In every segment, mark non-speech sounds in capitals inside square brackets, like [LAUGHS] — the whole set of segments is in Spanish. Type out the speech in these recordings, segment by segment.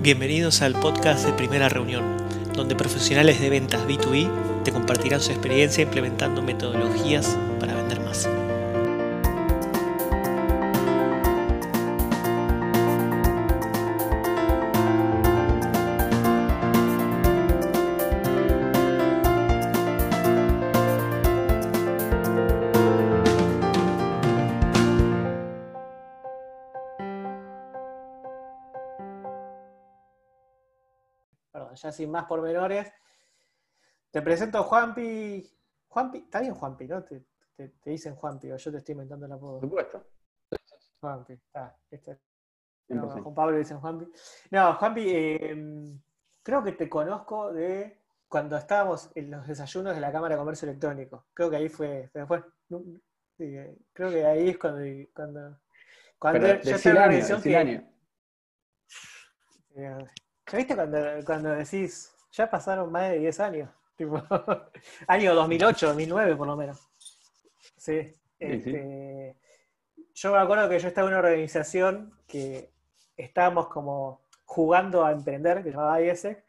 Bienvenidos al podcast de Primera Reunión, donde profesionales de ventas B2B te compartirán su experiencia implementando metodologías para vender más. Ya sin más pormenores. Te presento a Juanpi. Juanpi, está bien Juanpi, ¿no? Te, te- te dicen Juanpi, o yo te estoy inventando el Por apodo. supuesto. Juanpi, está. este- no, 100%. a Juan Pablo dicen Juanpi. No, Juanpi, eh, creo que te conozco de cuando estábamos en los desayunos de la Cámara de Comercio Electrónico. Creo que ahí fue. fue- sí, creo que ahí es cuando. cuando, cuando Pero yo estaba en organización que-. Eh, ¿Ya viste cuando, cuando decís, ya pasaron más de 10 años? Tipo, [LAUGHS] año 2008, 2009 por lo menos. Sí. este, Yo me acuerdo que yo estaba en una organización que estábamos como jugando a emprender, que se llamaba IESEC,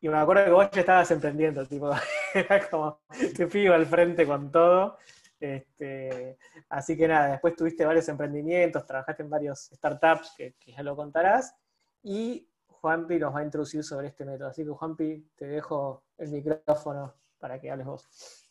y me acuerdo que vos ya estabas emprendiendo, tipo, [LAUGHS] era como te pido al frente con todo. Este, así que nada, después tuviste varios emprendimientos, trabajaste en varios startups que, que ya lo contarás, y Juanpi nos va a introducir sobre este método. Así que Juanpi, te dejo el micrófono para que hables vos.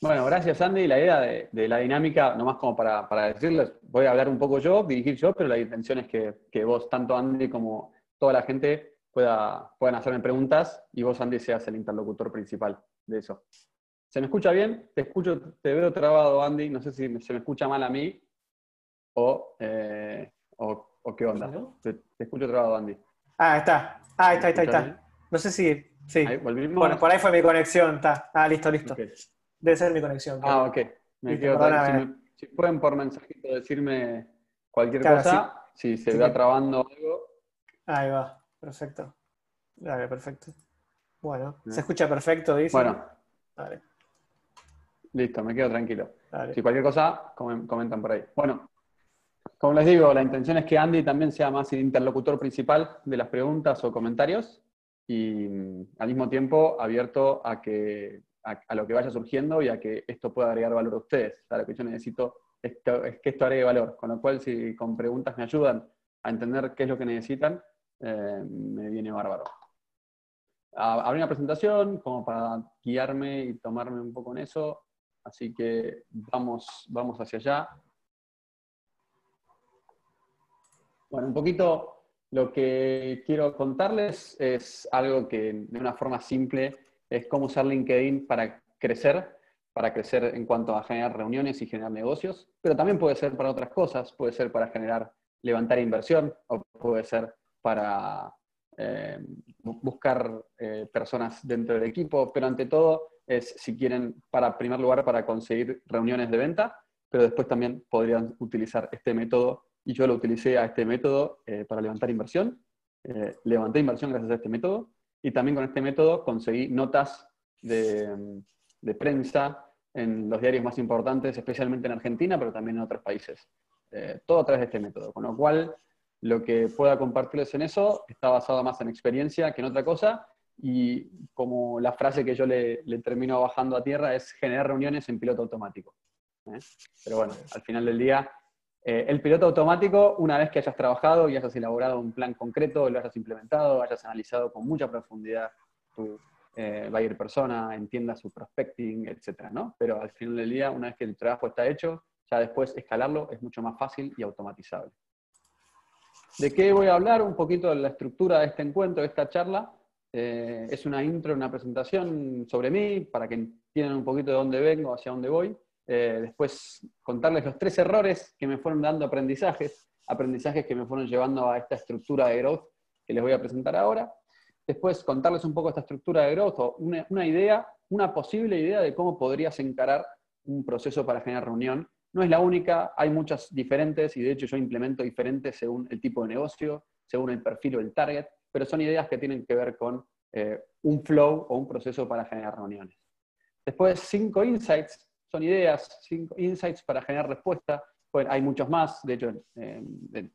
Bueno, gracias Andy. La idea de, la dinámica, nomás como para, para decirles, voy a hablar un poco yo, dirigir yo, pero la intención es que, que vos, tanto Andy como toda la gente, pueda, puedan hacerme preguntas y vos, Andy, seas el interlocutor principal de eso. ¿Se me escucha bien? Te escucho, te veo trabado, Andy. No sé si se me escucha mal a mí o, eh, o, o qué onda. ¿No? Te, te escucho trabado, Andy. Ah, está. Ah, está, está, ahí ¿Me escuchás está. No sé si. Sí. Ahí, ¿volvimos? Bueno, por ahí fue mi conexión. Está. Ah, listo, listo. Debe ser mi conexión. Ah, ok. Me Listo, quedo si, me- si pueden por mensajito decirme cualquier Claro, cosa, si se Sí va trabando algo. Ahí va. Perfecto. Dale, perfecto. Bueno, se escucha perfecto, dice. Bueno, Dale, listo, me quedo tranquilo. dale. Si cualquier cosa, comen- comentan por ahí. Bueno, como les digo, la intención es que Andy también sea más el interlocutor principal de las preguntas o comentarios y mm, al mismo tiempo abierto a, que, a, a lo que vaya surgiendo y a que esto pueda agregar valor a ustedes. O sea, lo que yo necesito es que, es que esto agregue valor. Con lo cual, si con preguntas me ayudan a entender qué es lo que necesitan, eh, me viene bárbaro. Ah, Habrá una presentación como para guiarme y tomarme un poco en eso, así que vamos, vamos hacia allá. Bueno, un poquito lo que quiero contarles es algo que de una forma simple es cómo usar LinkedIn para crecer, para crecer en cuanto a generar reuniones y generar negocios, pero también puede ser para otras cosas, puede ser para generar, levantar inversión o puede ser para eh, bu- buscar eh, personas dentro del equipo, pero ante todo es, si quieren, para primer lugar, para conseguir reuniones de venta, pero después también podrían utilizar este método, y yo lo utilicé a este método eh, para levantar inversión. Eh, levanté inversión gracias a este método, y también con este método conseguí notas de, de prensa en los diarios más importantes, especialmente en Argentina, pero también en otros países. Eh, todo a través de este método, con lo cual lo que pueda compartirles en eso está basado más en experiencia que en otra cosa. Y como la frase que yo le, le termino bajando a tierra es generar reuniones en piloto automático. ¿eh? Pero bueno, al final del día, eh, el piloto automático, una vez que hayas trabajado y hayas elaborado un plan concreto, lo hayas implementado, hayas analizado con mucha profundidad tu eh, buyer persona, entiendas su prospecting, etcétera, ¿no? Pero al final del día, una vez que el trabajo está hecho, ya después escalarlo es mucho más fácil y automatizable. ¿De qué voy a hablar? Un poquito de la estructura de este encuentro, de esta charla. Eh, es una intro, una presentación sobre mí, para que entiendan un poquito de dónde vengo, hacia dónde voy. Eh, después contarles los tres errores que me fueron dando aprendizajes, aprendizajes que me fueron llevando a esta estructura de growth que les voy a presentar ahora. Después contarles un poco esta estructura de growth o una, idea, una posible idea de cómo podrías encarar un proceso para generar reunión. No es la única, hay muchas diferentes y de hecho yo implemento diferentes según el tipo de negocio, según el perfil o el target, pero son ideas que tienen que ver con eh, un flow o un proceso para generar reuniones. Después, cinco insights, son ideas, insights para generar respuesta. Hay muchos más, de hecho, eh, de-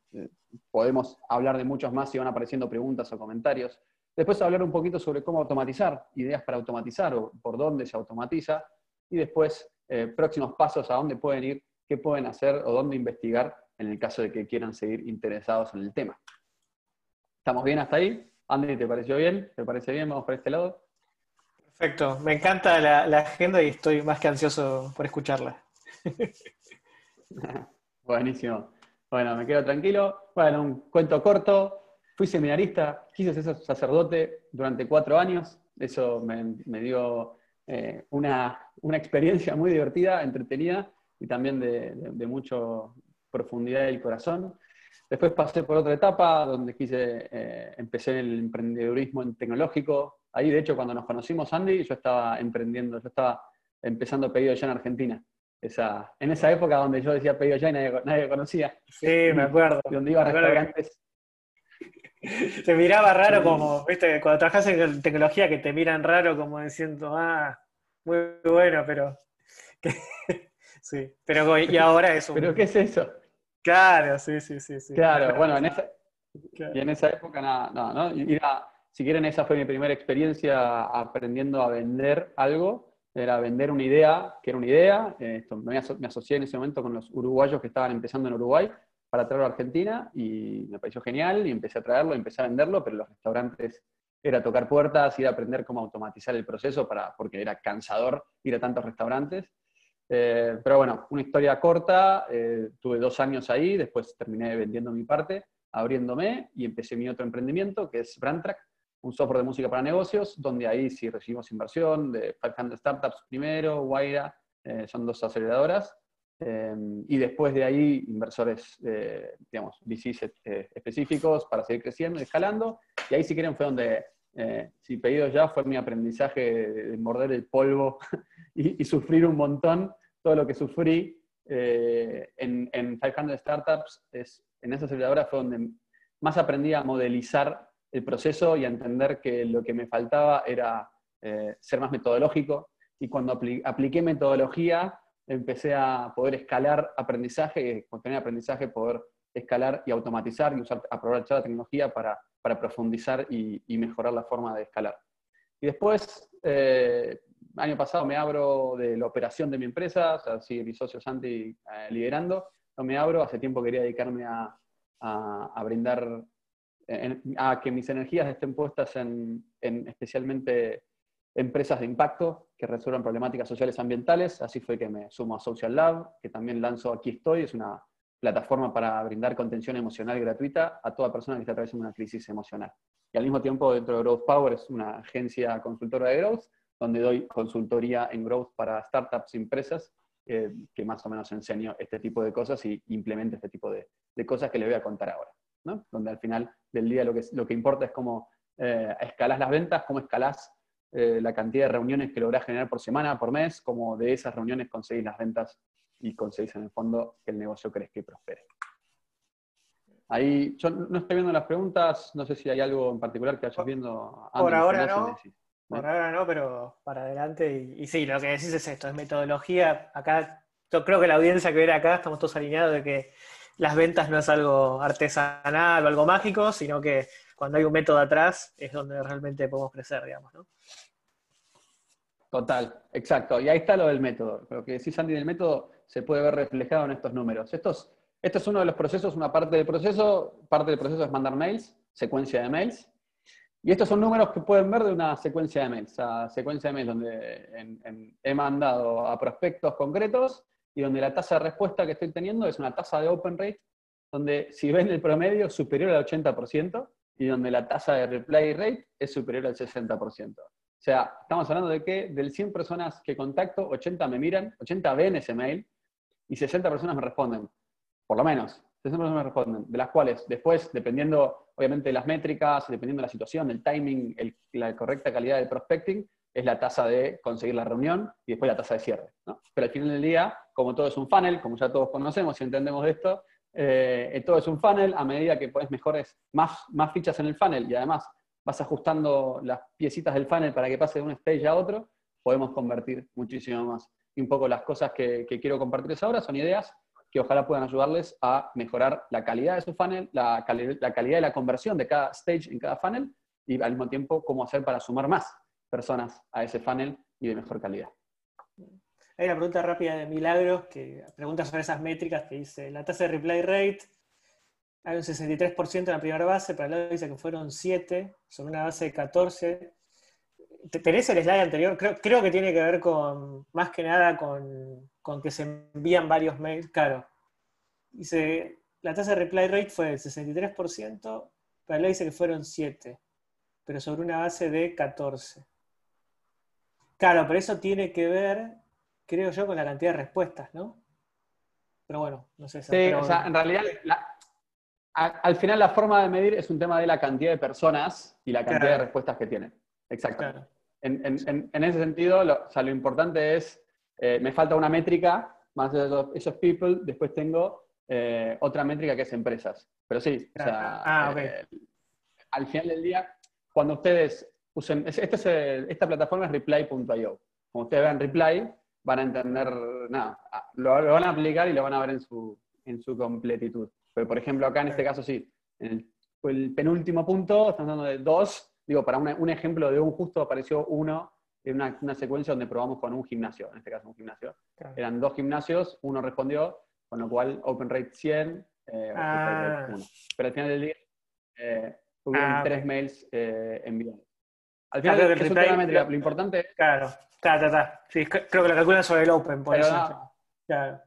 podemos hablar de muchos más si van apareciendo preguntas o comentarios. Después hablar un poquito sobre cómo automatizar, ideas para automatizar o por dónde se automatiza. Y después eh, próximos pasos a dónde pueden ir, qué pueden hacer o dónde investigar en el caso de que quieran seguir interesados en el tema. ¿Estamos bien hasta ahí? Andy, ¿te pareció bien? ¿Te parece bien? Vamos por este lado. Perfecto, me encanta la, agenda y estoy más que ansioso por escucharla. [LAUGHS] Buenísimo. Bueno, me quedo tranquilo. Bueno, un cuento corto. Fui seminarista, quise ser sacerdote durante cuatro años. Eso me, dio eh, una, experiencia muy divertida, entretenida y también de, de, mucha profundidad del corazón. Después pasé por otra etapa donde quise, eh, empecé en el emprendedurismo tecnológico. Ahí, de hecho, cuando nos conocimos, Andy, yo estaba emprendiendo, yo estaba empezando pedido ya en Argentina esa, en esa época donde yo decía pedido ya y nadie, nadie conocía. Sí, me acuerdo. [LAUGHS] Donde iba a restaurantes. [LAUGHS] Te miraba raro como, viste, cuando trabajas en tecnología que te miran raro como diciendo, ah, muy bueno, pero... [LAUGHS] sí, pero y ahora es un... ¿Pero qué es eso? Claro, sí, sí, sí. sí. Claro, bueno, en esa, y en esa época nada, no, no, si quieren, esa fue mi primera experiencia aprendiendo a vender algo era vender una idea, que era una idea. Eh, me, asocié en ese momento con los uruguayos que estaban empezando en Uruguay para traerlo a Argentina y me pareció genial y empecé a traerlo, empecé a venderlo, pero los restaurantes era tocar puertas, ir a aprender cómo automatizar el proceso para, porque era cansador ir a tantos restaurantes. Eh, pero bueno, una historia corta, eh, tuve dos años ahí, después terminé vendiendo mi parte, abriéndome y empecé mi otro emprendimiento que es Brandtrack, un software de música para negocios, donde ahí sí recibimos inversión de 500 Startups primero, Guaira, eh, son dos aceleradoras, eh, y después de ahí inversores, eh, digamos, VCs específicos para seguir creciendo y escalando, y ahí si quieren fue donde, si pedido ya, fue mi aprendizaje de, morder el polvo [LAUGHS] y, sufrir un montón, todo lo que sufrí en, en 500 Startups, es, en esa aceleradora fue donde más aprendí a modelizar el proceso y a entender que lo que me faltaba era eh, ser más metodológico. Y cuando apliqué metodología, empecé a poder escalar aprendizaje, con tener aprendizaje poder escalar y automatizar y usar, aprovechar la tecnología para, para profundizar y, mejorar la forma de escalar. Y después, eh, año pasado me abro de la operación de mi empresa, o sea, sigue mi socio Santi eh, liderando, me abro, hace tiempo quería dedicarme a, a brindar a que mis energías estén puestas en, especialmente empresas de impacto que resuelvan problemáticas sociales ambientales. Así fue que me sumo a Social Lab, que también lanzo Aquí Estoy, es una plataforma para brindar contención emocional gratuita a toda persona que está atravesando una crisis emocional. Y al mismo tiempo, dentro de Growth Power, es una agencia consultora de growth, donde doy consultoría en growth para startups y empresas, eh, que más o menos enseño este tipo de cosas y implemento este tipo de, cosas que les voy a contar ahora donde al final del día lo que, lo que importa es cómo eh, escalás las ventas, cómo escalás eh, la cantidad de reuniones que lográs generar por semana, por mes, cómo de esas reuniones conseguís las ventas y conseguís en el fondo que el negocio crezca y prospere. Ahí, yo no estoy viendo las preguntas, no sé si hay algo en particular que vayas viendo. Por ahora no, por ahora no, pero para adelante. Y, y, sí, lo que decís es esto, es metodología. Acá, yo creo que la audiencia que viene acá estamos todos alineados de que las ventas no es algo artesanal o algo mágico, sino que cuando hay un método atrás es donde realmente podemos crecer, digamos, ¿no? Total, exacto. Y ahí está lo del método. Lo que decís, Andy, del método se puede ver reflejado en estos números. Estos, esto es uno de los procesos, una parte del proceso. Parte del proceso es mandar mails, secuencia de mails. Y estos son números que pueden ver de una secuencia de mails. O secuencia de mails donde he mandado a prospectos concretos y donde la tasa de respuesta que estoy teniendo es una tasa de open rate, donde si ven el promedio superior al 80% y donde la tasa de reply rate es superior al 60%. O sea, estamos hablando de que del 100 personas que contacto, 80 me miran, 80 ven ese mail y 60 personas me responden, por lo menos. 60 personas me responden, de las cuales después, dependiendo obviamente de las métricas, dependiendo de la situación, el timing, la correcta calidad del prospecting, es la tasa de conseguir la reunión y después la tasa de cierre. Pero al final del día, como todo es un funnel, como ya todos conocemos y entendemos de esto, eh, todo es un funnel, a medida que pones mejores, más, más fichas en el funnel y además vas ajustando las piecitas del funnel para que pase de un stage a otro, podemos convertir muchísimo más. Y un poco las cosas que, quiero compartirles ahora son ideas que ojalá puedan ayudarles a mejorar la calidad de su funnel, la, la calidad de la conversión de cada stage en cada funnel y al mismo tiempo cómo hacer para sumar más personas a ese funnel y de mejor calidad. Hay una pregunta rápida de Milagros que pregunta sobre esas métricas que dice, la tasa de reply rate, hay un 63% en la primera base, pero luego dice que fueron 7, sobre una base de 14. ¿Tenés el slide anterior? Creo, que tiene que ver con, más que nada con, que se envían varios mails. Claro. Dice, la tasa de reply rate fue del 63%, pero luego dice que fueron 7, pero sobre una base de 14. Claro, pero eso tiene que ver creo yo, con la cantidad de respuestas, ¿no? Pero bueno, no sé. Sí, o sea, en realidad, al final la forma de medir es un tema de la cantidad de personas y la cantidad de respuestas que tienen. Exacto. En, ese sentido, lo, o sea, lo importante es, eh, me falta una métrica, más de esos people, después tengo eh, otra métrica que es empresas. Pero sí, o sea, ah, eh, al final del día, cuando ustedes usen, este esta plataforma es reply.io. Como ustedes vean reply, van a entender, nada, lo, van a aplicar y lo van a ver en su, en su completitud. Pero, por ejemplo, acá en este caso sí, en el, penúltimo punto, estamos hablando de dos, digo, para un ejemplo de un justo apareció uno en una, secuencia donde probamos con un gimnasio, en este caso un gimnasio. Eran dos gimnasios, uno respondió, con lo cual open rate 100, eh, ah. Pero al final del día eh, ah, tres mails eh, enviados. Al final, del lo importante es... Claro Sí, creo que lo calculan sobre el Open, por eso. claro.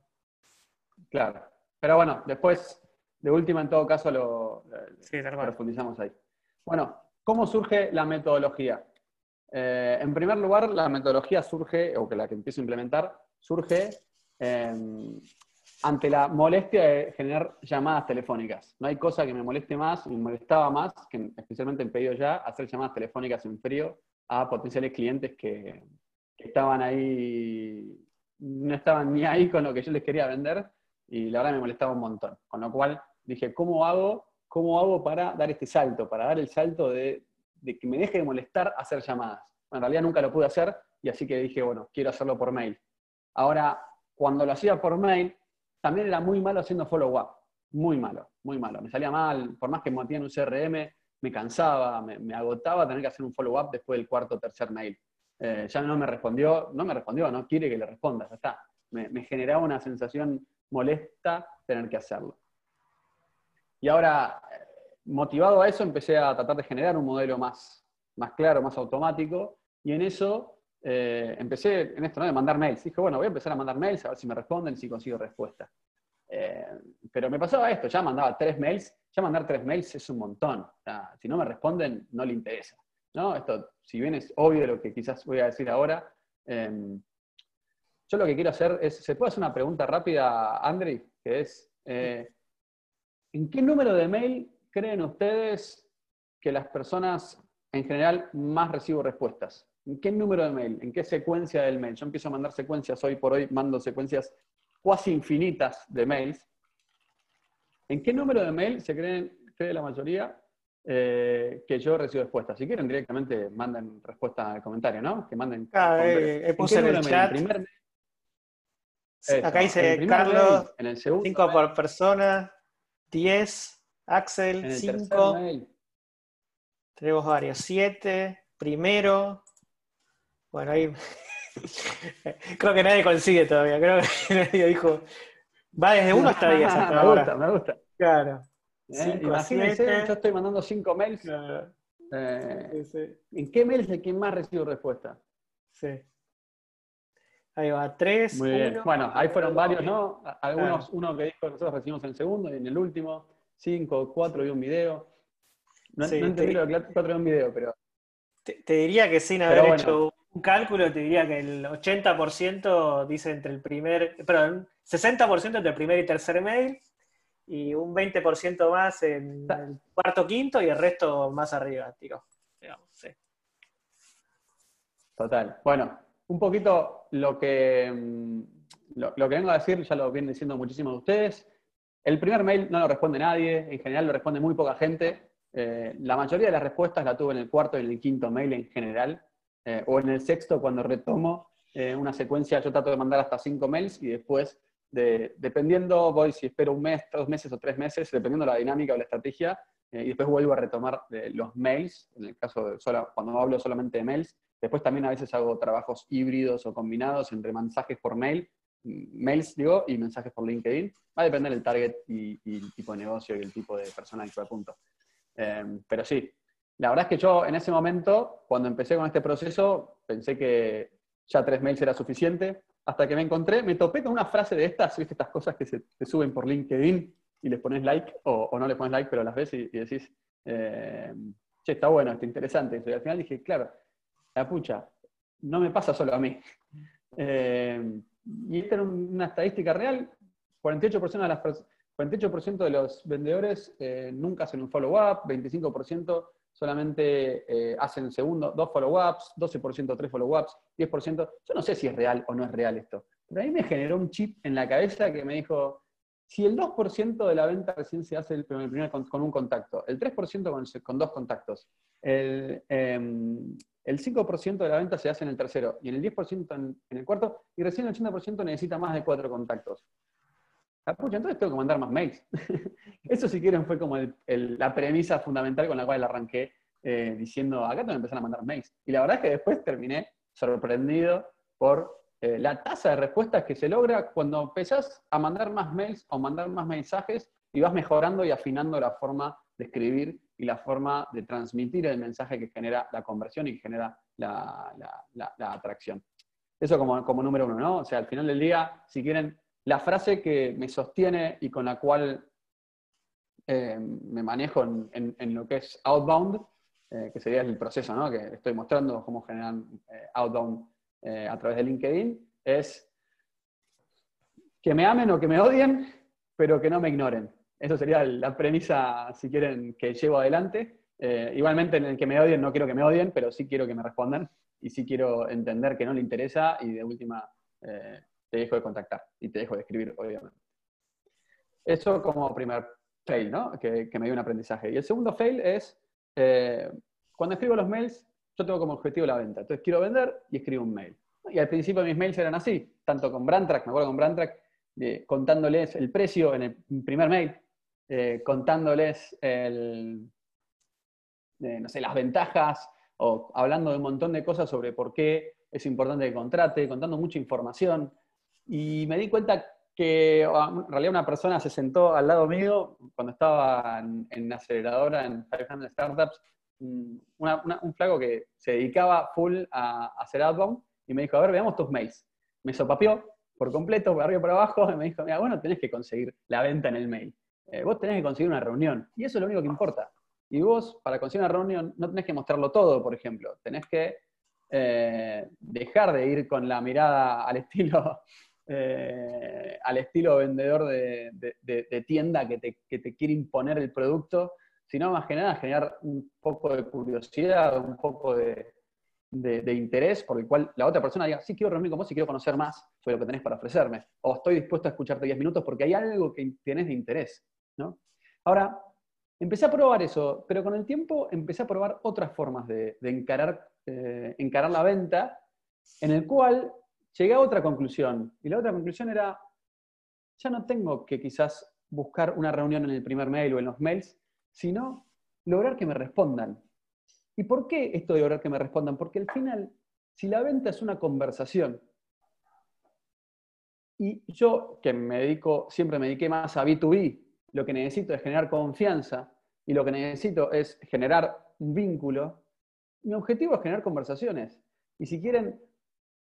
claro. Pero bueno, después, de última, en todo caso, lo, profundizamos ahí. Bueno, ¿cómo surge la metodología? Eh, en primer lugar, la metodología surge, o que la que empiezo a implementar, surge ante la molestia de generar llamadas telefónicas. No hay cosa que me moleste más, me molestaba más, que especialmente en pedido ya, hacer llamadas telefónicas en frío a potenciales clientes que, que estaban ahí, no estaban ni ahí con lo que yo les quería vender y la verdad me molestaba un montón. Con lo cual dije, ¿cómo hago, cómo hago para dar este salto? Para dar el salto de, que me deje de molestar hacer llamadas. en realidad nunca lo pude hacer y así que dije, bueno, quiero hacerlo por mail. Ahora, cuando lo hacía por mail, también era muy malo haciendo follow-up. Muy malo, muy malo. Me salía mal, por más que me un CRM, me cansaba, me, me agotaba tener que hacer un follow-up después del cuarto o tercer mail. Eh, ya no me respondió, no me respondió, no quiere que le responda, ya está. Me, generaba una sensación molesta tener que hacerlo. Y ahora, motivado a eso, empecé a tratar de generar un modelo más, más claro, más automático, y en eso eh, empecé, en esto, ¿no? de mandar mails. Dije, bueno, voy a empezar a mandar mails, a ver si me responden, si consigo respuesta. Eh, pero me pasaba esto, ya mandaba tres mails, ya mandar tres mails es un montón. si no me responden, no le interesa. ¿no? Esto, si bien es obvio lo que quizás voy a decir ahora, em, yo lo que quiero hacer es, ¿se puede hacer una pregunta rápida, Andri? Que es, eh, ¿en qué número de mail creen ustedes que las personas en general más recibo respuestas? ¿En qué número de mail? ¿En qué secuencia del mail? Yo empiezo a mandar secuencias, hoy por hoy mando secuencias cuasi infinitas de mails. ¿En qué número de mail se creen, cree la mayoría eh, que yo recibo respuesta. Si quieren, directamente manden respuesta al comentario, ¿no? Que manden. Ah, eh, puse en el chat. Primer... Acá dice Carlos, en el 5 por persona, 10, Axel, 5. Tenemos varios, 7, primero. Bueno, ahí. [LAUGHS] Creo que nadie consigue todavía. Creo que [LAUGHS] nadie dijo. Va desde 1 hasta 10 [LAUGHS] hasta me gusta, me gusta. Claro. ¿Eh? Imagínense, yo estoy mandando cinco mails. Eh, ¿En qué mail es el que más recibo respuesta? Sí. Ahí va, tres. Muy bien. bueno, ahí fueron varios, ¿no? Algunos, uno que dijo que nosotros recibimos en el segundo y en el último, cinco, cuatro y un video. No, entendí lo que cuatro y un video, pero. Te, diría que sin haber hecho un cálculo, te diría que el 80% dice entre el primer, perdón, 60% entre el primer y tercer mail, y un 20% más en el cuarto, quinto y el resto más arriba, tiro. Digamos, sí. Total. Bueno, un poquito lo que, mm, lo, que vengo a decir, ya lo vienen diciendo muchísimos de ustedes. El primer mail no lo responde nadie, en general lo responde muy poca gente. Eh, la mayoría de las respuestas la tuve en el cuarto y en el quinto mail en general, eh, o en el sexto cuando retomo eh, una secuencia, yo trato de mandar hasta cinco mails y después dependiendo, voy si espero un mes, dos meses o tres meses, dependiendo de la dinámica o la estrategia, eh, y después vuelvo a retomar eh, los mails, en el caso de solo, cuando hablo solamente de mails, después también a veces hago trabajos híbridos o combinados entre mensajes por mail, mm, mails digo, y mensajes por LinkedIn, va a depender del target y, el tipo de negocio y el tipo de persona que apunto. Em, pero sí, la verdad es que yo en ese momento, cuando empecé con este proceso, pensé que ya tres mails era suficiente, hasta que me encontré, me topé con una frase de estas, viste estas cosas que se te suben por LinkedIn, y les pones like, o, no le pones like, pero las ves y, decís, eh, che, está bueno, está interesante. Y al final dije, claro, la pucha, no me pasa solo a mí. [LAUGHS] Eh, y esta era una estadística real, 48% de, las, 48 de los vendedores eh, nunca hacen un follow-up, 25% solamente hacen segundo, dos follow-ups, 12% tres follow-ups, 10%. Yo no sé si es real o no es real esto, pero a mí me generó un chip en la cabeza que me dijo, si el 2% de la venta recién se hace el primer, con, un contacto, el 3% con, dos contactos, el, 5% em, de la venta se hace en el tercero y el 10% en, el cuarto, y recién el 80% necesita más de cuatro contactos. Ah, entonces tengo que mandar más mails. [LAUGHS] Eso, si quieren, fue como la premisa fundamental con la cual arranqué eh, diciendo, acá tengo que empezar a mandar mails. Y la verdad es que después terminé sorprendido por eh, la tasa de respuestas que se logra cuando empezás a mandar más mails o mandar más mensajes y vas mejorando y afinando la forma de escribir y la forma de transmitir el mensaje que genera la conversión y que genera la, atracción. Eso como, como, número uno, ¿no? O sea, al final del día, si quieren, la frase que me sostiene y con la cual eh, me manejo en, lo que es outbound, eh, que sería el proceso. Que estoy mostrando cómo generan outbound eh, a través de LinkedIn es que me amen o que me odien, pero que no me ignoren. Eso sería la premisa, si quieren, que llevo adelante. Igualmente, en el que me odien, no quiero que me odien, pero sí quiero que me respondan y sí quiero entender que no le interesa y de última te dejo de contactar y te dejo de escribir, obviamente. Eso como primer fail, ¿no? Que, me dio un aprendizaje. Y el segundo fail es, cuando escribo los mails, yo tengo como objetivo la venta. Entonces quiero vender y escribo un mail. Y al principio mis mails eran así, tanto con Brandtrack, me acuerdo con Brandtrack, contándoles el precio en el primer mail, eh, contándoles el, no sé, las ventajas o hablando de un montón de cosas sobre por qué es importante que contrate, contando mucha información. Y me di cuenta que ah, en realidad una persona se sentó al lado mío cuando estaba en, en aceleradora en 500 Startups un flaco que se dedicaba full a, hacer outbound y me dijo, a ver, veamos tus mails. Me sopapió por completo, por arriba por abajo, y me dijo, mira, vos no tenés que conseguir la venta en el mail. Eh, vos tenés que conseguir una reunión. Y eso es lo único que importa. Y vos, para conseguir una reunión, no tenés que mostrarlo todo, por ejemplo. Tenés que eh, dejar de ir con la mirada al [LAUGHS] estilo, eh, al estilo vendedor de, tienda que te, quiere imponer el producto sino más que nada generar un poco de curiosidad, un poco de, interés por el cual la otra persona diga, sí, quiero reunirme con vos y quiero conocer más sobre lo que tenés para ofrecerme, o estoy dispuesto a escucharte 10 minutos porque hay algo que tienes de interés. ¿no? Ahora, empecé a probar eso, pero con el tiempo empecé a probar otras formas de, eh, encarar la venta, en el cual llegué a otra conclusión. Y la otra conclusión era, ya no tengo que quizás buscar una reunión en el primer mail o en los mails, sino lograr que me respondan. ¿Y por qué esto de lograr que me respondan? Porque al final, si la venta es una conversación, y yo que me dedico, siempre me dediqué más a B2B, lo que necesito es generar confianza y lo que necesito es generar un vínculo, mi objetivo es generar conversaciones. Y si quieren,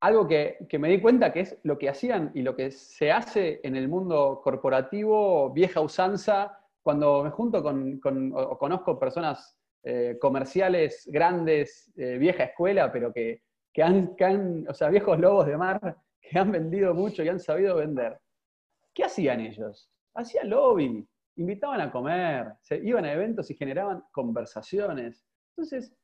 algo que, que, me di cuenta que es lo que hacían y lo que se hace en el mundo corporativo, vieja usanza, cuando me junto con, o conozco personas eh, comerciales grandes, eh, vieja escuela, pero que, han, o sea, viejos lobos de mar, que han vendido mucho y han sabido vender, ¿qué hacían ellos? Hacían lobby, invitaban a comer, se iban a eventos y generaban conversaciones. Entonces,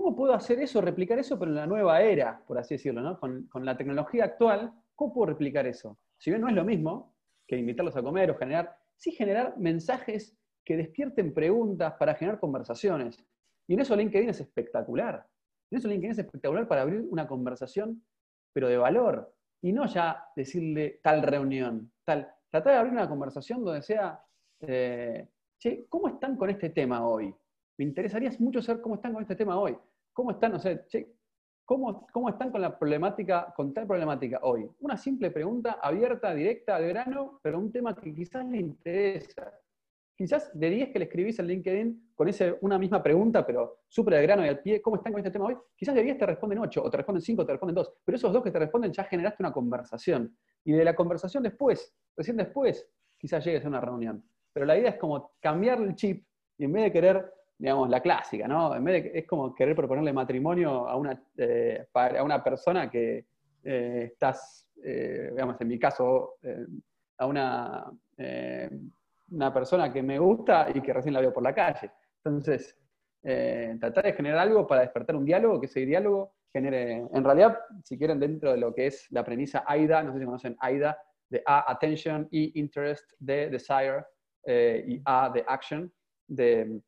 ¿cómo puedo hacer eso, replicar eso, pero en la nueva era, por así decirlo, con la tecnología actual? ¿Cómo puedo replicar eso? Si bien no es lo mismo que invitarlos a comer o generar sí generar mensajes que despierten preguntas para generar conversaciones. Y en eso LinkedIn es espectacular. En eso LinkedIn es espectacular para abrir una conversación, pero de valor. y no ya decirle tal reunión, tal. Tratar de abrir una conversación donde sea, eh, che, ¿cómo están con este tema hoy? Me interesaría mucho saber cómo están con este tema hoy. ¿Cómo están, no sé, ¿cómo, cómo están con la problemática, con tal problemática hoy? Una simple pregunta abierta, directa, al grano, pero un tema que quizás le interesa quizás de 10 que le escribís en LinkedIn con ese, una misma pregunta, pero súper de grano y al pie, ¿cómo están con este tema hoy? Quizás de 10 te responden 8, o te responden 5, o te responden 2, pero esos dos que te responden ya generaste una conversación. Y de la conversación después, recién después, quizás llegues a una reunión. Pero la idea es como cambiar el chip y en vez de querer, digamos, la clásica, ¿no? En vez de, es como querer proponerle matrimonio a una, eh, una persona que eh, estás, eh, digamos, en mi caso, a una una persona que me gusta y que recién la veo por la calle. Entonces, eh, tratar de generar algo para despertar un diálogo, que ese diálogo genere, en realidad, si quieren, dentro de lo que es la premisa AIDA, no sé si conocen AIDA, de A, attention, E, interest, D, desire, eh, y A, de action, de,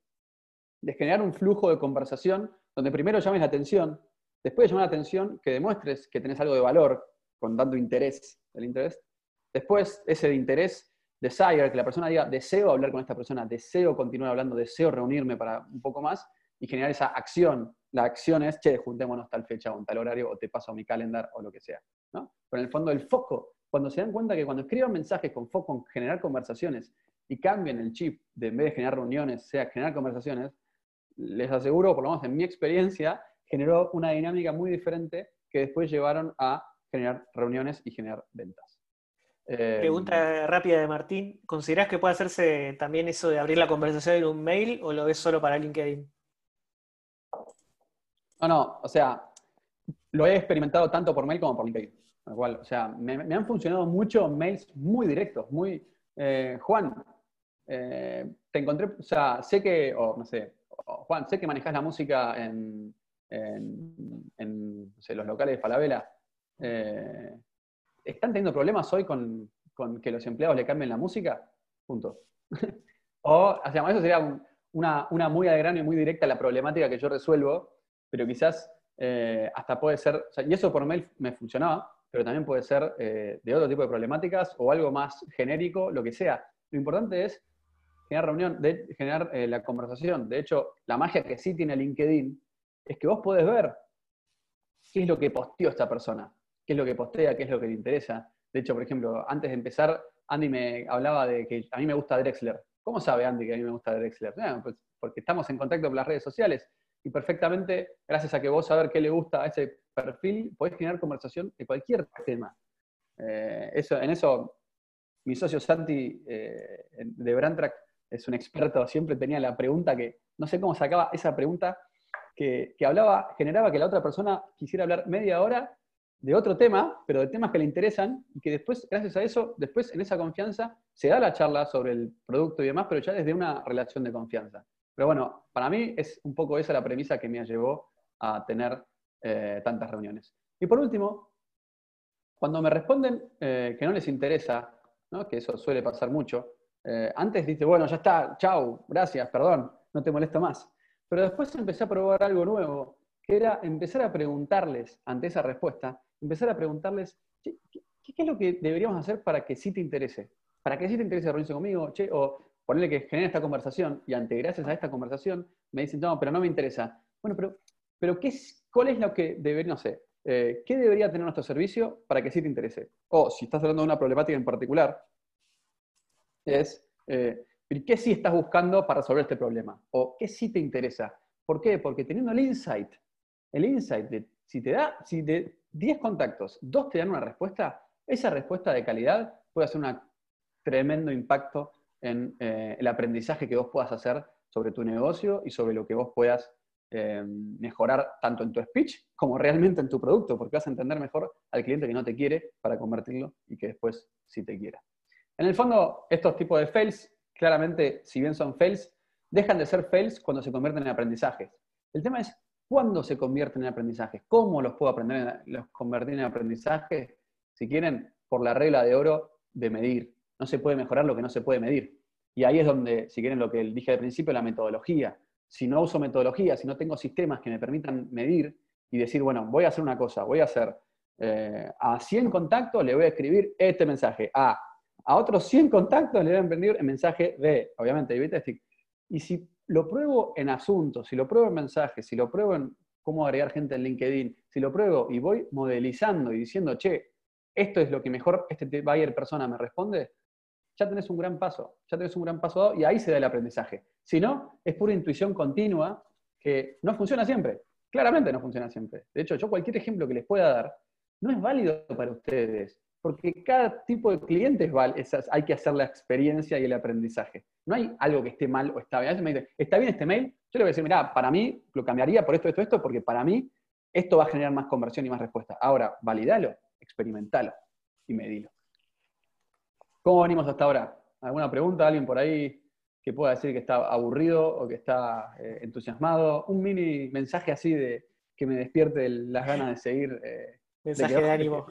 de generar un flujo de conversación donde primero llames la atención, después de llamar la atención, que demuestres que tenés algo de valor con tanto interés, el interés, después ese de interés desire, que la persona diga, deseo hablar con esta persona, deseo continuar hablando, deseo reunirme para un poco más y generar esa acción. La acción es, che, juntémonos tal fecha o tal horario o te paso mi calendar o lo que sea. ¿no? Pero en el fondo el foco, cuando se dan cuenta que cuando escriban mensajes con foco en generar conversaciones y cambien el chip de en vez de generar reuniones, sea generar conversaciones, les aseguro, por lo menos en mi experiencia, generó una dinámica muy diferente que después llevaron a generar reuniones y generar ventas. Pregunta em, rápida de Martín. ¿Considerás que puede hacerse también eso de abrir la conversación en un mail o lo ves solo para LinkedIn? No, no, o sea, lo he experimentado tanto por mail como por LinkedIn. o sea, me, han funcionado mucho mails muy directos, muy, eh, Juan, eh, te encontré, o sea, sé que, o no sé, Juan, sé que manejas la música en, los locales de Falabella. Eh, ¿están teniendo problemas hoy con, que los empleados le cambien la música? Punto. [LAUGHS] o, o sea, eso sería una, muy al grano y muy directa la problemática que yo resuelvo, pero quizás eh, hasta puede ser, y eso por mail me funcionaba, pero también puede ser eh, de otro tipo de problemáticas o algo más genérico, lo que sea. Lo importante es generar reunión, generar eh, la conversación. De hecho, la magia que sí tiene LinkedIn es que vos podés ver qué es lo que posteó esta persona qué es lo que postea, qué es lo que le interesa. De hecho, por ejemplo, antes de empezar, Andy me hablaba de que a mí me gusta Drexler. ¿Cómo sabe Andy que a mí me gusta Drexler? pues porque estamos en contacto con las redes sociales y perfectamente, gracias a que vos sabés qué le gusta a ese perfil, podés generar conversación de cualquier tema. Eh, eso, en eso, mi socio Santi eh, de Brandtrack es un experto, siempre tenía la pregunta que, no sé cómo sacaba esa pregunta, que, que hablaba, generaba que la otra persona quisiera hablar media hora de otro tema, pero de temas que le interesan y que después, gracias a eso, después en esa confianza se da la charla sobre el producto y demás, pero ya desde una relación de confianza. Pero bueno, para mí es un poco esa la premisa que me llevó a tener eh, tantas reuniones. Y por último, cuando me responden eh, que no les interesa, que eso suele pasar mucho, eh, antes dice, bueno, ya está, chau, gracias, perdón, no te molesto más. Pero después empecé a probar algo nuevo, que era empezar a preguntarles ante esa respuesta, empezar a preguntarles, ¿qué, es lo que deberíamos hacer para que sí te interese? ¿Para que sí te interese reunirse conmigo? O ponerle que genere esta conversación y ante gracias a esta conversación me dicen, no, pero no me interesa. Bueno, pero, pero ¿qué es, ¿cuál es lo que debería, no sé, eh, qué debería tener nuestro servicio para que sí te interese? O si estás hablando de una problemática en particular, es, eh, ¿qué sí estás buscando para resolver este problema? ¿O qué sí te interesa? ¿Por qué? Porque teniendo el insight, el insight de si te da, si de 10 contactos, dos te dan una respuesta, esa respuesta de calidad puede hacer un tremendo impacto en eh, el aprendizaje que vos puedas hacer sobre tu negocio y sobre lo que vos puedas eh, mejorar tanto en tu speech como realmente en tu producto, porque vas a entender mejor al cliente que no te quiere para convertirlo y que después sí te quiera. En el fondo, estos tipos de fails, claramente, si bien son fails, dejan de ser fails cuando se convierten en aprendizajes. El tema es ¿Cuándo se convierten en aprendizajes? ¿Cómo los puedo aprender, los convertir en aprendizaje? Si quieren, por la regla de oro de medir. No se puede mejorar lo que no se puede medir. Y ahí es donde, si quieren, lo que dije al principio, la metodología. Si no uso metodología, si no tengo sistemas que me permitan medir y decir, bueno, voy a hacer una cosa, voy a hacer Eh, a 100 contactos le voy a escribir este mensaje A. A otros 100 contactos le a enviar el mensaje B. Obviamente, Y si lo pruebo en asuntos, si lo pruebo en mensajes, si lo pruebo en cómo agregar gente en LinkedIn, si lo pruebo y voy modelizando y diciendo, che, esto es lo que mejor este buyer persona me responde, ya tenés un gran paso, ya tenés un gran paso y ahí se da el aprendizaje. Si no, es pura intuición continua que no funciona siempre. Claramente no funciona siempre. De hecho, yo cualquier ejemplo que les pueda dar no es válido para ustedes, porque cada tipo de cliente es, hay que hacer la experiencia y el aprendizaje. No hay algo que esté mal o está bien. ¿está bien este mail? Yo le voy a decir, mira, para mí lo cambiaría por esto, esto, esto, porque para mí esto va a generar más conversión y más respuesta. Ahora, validalo, experimentalo y medilo. ¿Cómo venimos hasta ahora? ¿Alguna pregunta? ¿Alguien por ahí que pueda decir que está aburrido o que está eh, entusiasmado? Un mini mensaje así de que me despierte las ganas de seguir. Eh, mensaje de, ánimo.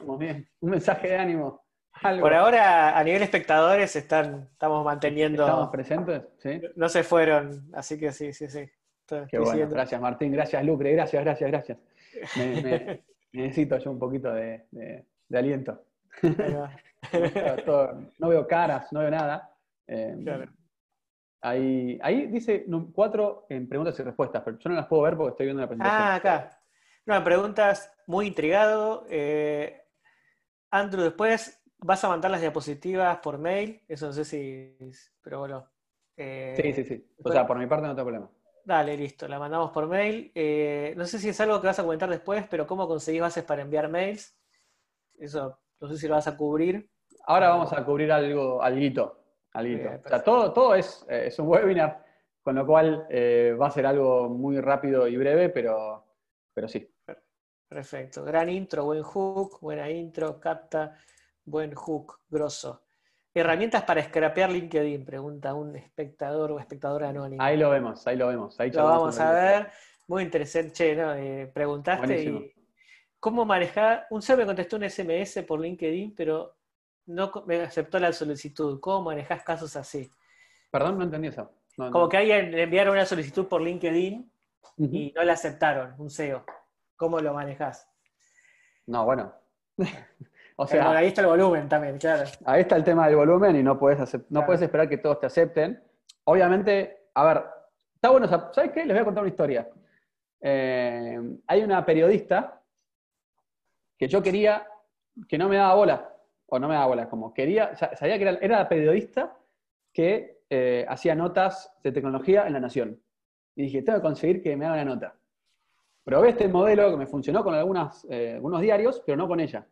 Un mensaje de ánimo. Por ahora, a nivel espectadores, están, estamos manteniendo. Estamos presentes, ¿sí? No se fueron, así que sí, sí, sí. Qué bueno. Gracias, Martín. Gracias, Lucre. Gracias, gracias, gracias. [LAUGHS] necesito yo un poquito de, aliento. no veo caras, no veo nada. Eh, ahí, ahí dice cuatro en preguntas y respuestas, pero yo no las puedo ver porque estoy viendo la presentación. Ah, acá. No, preguntas muy intrigado. Eh, Andrew, después vas a mandar las diapositivas por mail. Eso no sé si. Pero bueno. Eh, sí, sí, sí. O sea, por mi parte no tengo problema. Dale, listo, la mandamos por mail. Eh, no sé si es algo que vas a comentar después, pero ¿cómo conseguís bases para enviar mails? Eso, no sé si lo vas a cubrir. Ahora vamos a cubrir algo, alguito. alguito. o sea, todo, todo es, es, un webinar, con lo cual va a ser algo muy rápido y breve, pero, pero sí. Perfecto. Gran intro, buen hook, buena intro, capta, buen hook, grosso. Herramientas para scrapear LinkedIn, pregunta un espectador o espectadora anónimo. Ahí lo vemos, ahí lo vemos. Ahí lo vamos a ver. Muy interesante. Che, ¿no? Eh, preguntaste y cómo manejar. Un ser me contestó un SMS por LinkedIn, pero no me aceptó la solicitud. ¿Cómo manejas casos así? Perdón, no entendí eso. Como que alguien le enviaron una solicitud por LinkedIn y no la aceptaron, un SEO. ¿Cómo lo manejas? No, bueno. [LAUGHS] o sea, ahí está el volumen también, claro. Ahí está el tema del volumen y no puedes, no puedes esperar que todos te acepten. Obviamente, a ver, está bueno, ¿sabes qué? Les voy a contar una historia. Eh, hay una periodista que yo quería que no me daba bola, o no me daba bola, como quería, sabía que era, era la periodista que eh, hacía notas de tecnología en La Nación. Y dije, tengo que conseguir que me haga una nota. Probé este modelo que me funcionó con eh, algunos diarios, pero no con ella.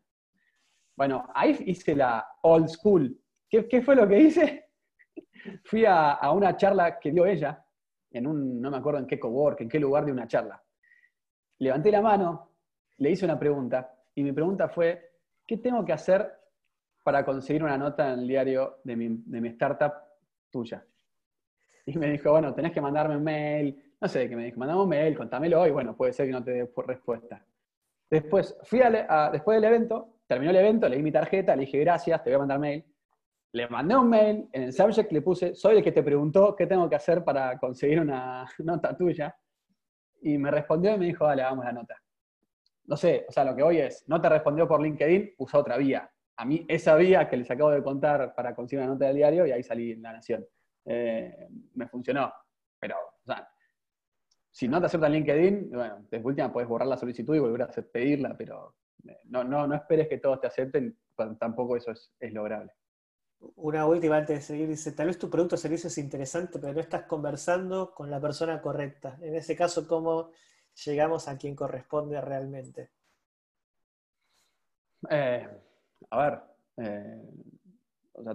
Bueno, ahí hice la old school. ¿Qué, fue lo que hice? [LAUGHS] Fui a, una charla que dio ella, en un, no me acuerdo en qué cowork, en qué lugar de una charla. Levanté la mano, le hice una pregunta, y mi pregunta fue, ¿qué tengo que hacer para conseguir una nota en el diario de mi, de mi startup tuya? Y me dijo, bueno, tenés que mandarme un mail, no sé qué me dijo, mandame un mail, contámelo hoy, bueno, puede ser que no te dé respuesta. Después, fui a, después del evento, terminó el evento, le di mi tarjeta, le dije gracias, te voy a mandar mail. Le mandé un mail, en el subject le puse, soy el que te preguntó qué tengo que hacer para conseguir una [LAUGHS] nota tuya. Y me respondió y me dijo, dale, hagamos la nota. No sé, o sea, lo que hoy es, no te respondió por LinkedIn, usa otra vía. A mí esa vía que les acabo de contar para conseguir una nota del diario y ahí salí en La Nación. Eh, me funcionó. Pero, o sea, si no te aceptan LinkedIn, bueno, de última puedes borrar la solicitud y volver a pedirla, pero eh, no, no, no esperes que todos te acepten, tampoco eso es, lograble. Una última antes de seguir, dice, tal vez tu producto o servicio es interesante, pero no estás conversando con la persona correcta. En ese caso, ¿cómo llegamos a quien corresponde realmente? Eh, a ver, eh,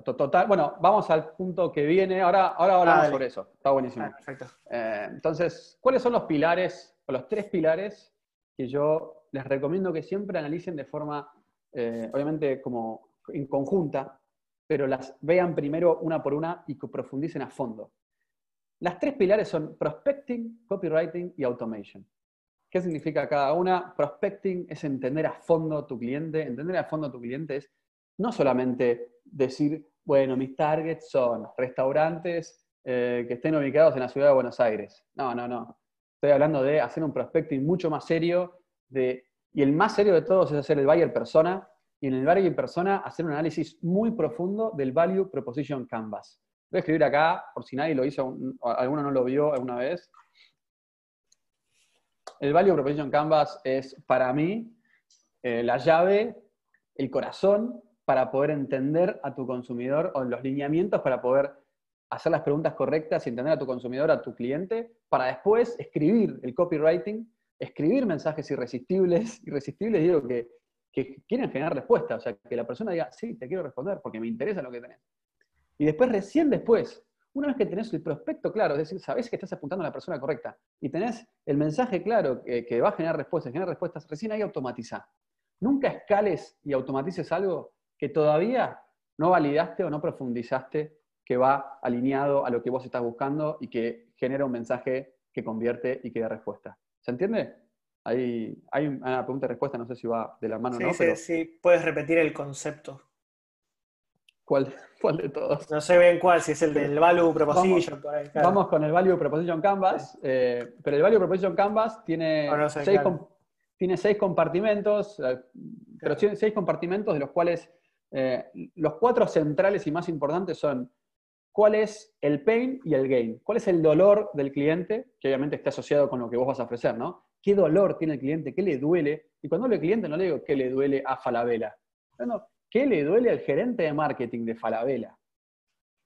total, bueno, vamos al punto que viene. Ahora, ahora hablamos sobre eso. Está buenísimo. Ah, perfecto. Eh, entonces, ¿cuáles son los pilares, o los tres pilares que yo les recomiendo que siempre analicen de forma, eh, obviamente, como en conjunta, pero las vean primero una por una y que profundicen a fondo? Las tres pilares son prospecting, copywriting y automation. ¿Qué significa cada una? Prospecting es entender a fondo tu cliente. Entender a fondo tu cliente es no solamente decir, bueno, mis targets son restaurantes eh, que estén ubicados en la ciudad de Buenos Aires. No, no, no. Estoy hablando de hacer un prospecting mucho más serio, de Y el más serio de todos es hacer el buyer persona, y en el buyer persona hacer un análisis muy profundo del Value Proposition Canvas. Voy a escribir acá, por si nadie lo hizo, alguno no lo vio alguna vez. El Value Proposition Canvas es, para mí, eh, la llave, el corazón para poder entender a tu consumidor o los lineamientos para poder hacer las preguntas correctas y entender a tu consumidor, a tu cliente, para después escribir el copywriting, escribir mensajes irresistibles, [LAUGHS] irresistibles digo que, que quieren generar respuesta, o sea, que la persona diga, sí, te quiero responder porque me interesa lo que tenés. Y después, recién después, una vez que tenés el prospecto claro, es decir, sabés que estás apuntando a la persona correcta y tenés el mensaje claro que, va a generar respuestas, generar respuestas, recién ahí automatiza. Nunca escales y automatices algo que todavía no validaste o no profundizaste que va alineado a lo que vos estás buscando y que genera un mensaje que convierte y que da respuesta. ¿Se entiende? Hay, hay una pregunta y respuesta, no sé si va de la mano o no. Sí, sí, puedes repetir el concepto. ¿Cuál, ¿Cuál, de todos? No sé bien cuál, si es el del Value Proposition. Vamos, con el Value Proposition Canvas, eh, pero el Value Proposition Canvas tiene, seis, tiene seis compartimentos, eh, pero tiene seis compartimentos de los cuales eh, los cuatro centrales y más importantes son cuál es el pain y el gain, cuál es el dolor del cliente, que obviamente está asociado con lo que vos vas a ofrecer, ¿no? ¿Qué dolor tiene el cliente? ¿Qué le duele? Y cuando hablo de cliente no le digo qué le duele a Falabella. No, ¿Qué le duele al gerente de marketing de Falabella?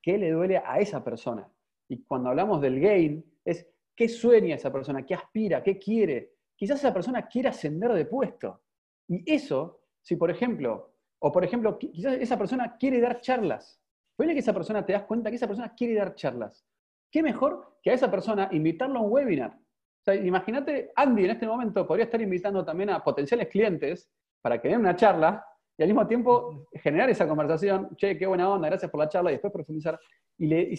¿Qué le duele a esa persona? Y cuando hablamos del gain, es qué sueña esa persona, qué aspira, qué quiere. Quizás esa persona quiera ascender de puesto. Y eso, si por ejemplo, o por ejemplo, quizás esa persona quiere dar charlas. Puede que esa persona te das cuenta que esa persona quiere dar charlas. ¿Qué mejor que a esa persona invitarlo a un webinar? O sea, imagínate, Andy en este momento podría estar invitando también a potenciales clientes para que den una charla y al mismo tiempo generar esa conversación, che, qué buena onda, gracias por la charla, y después profundizar. Y,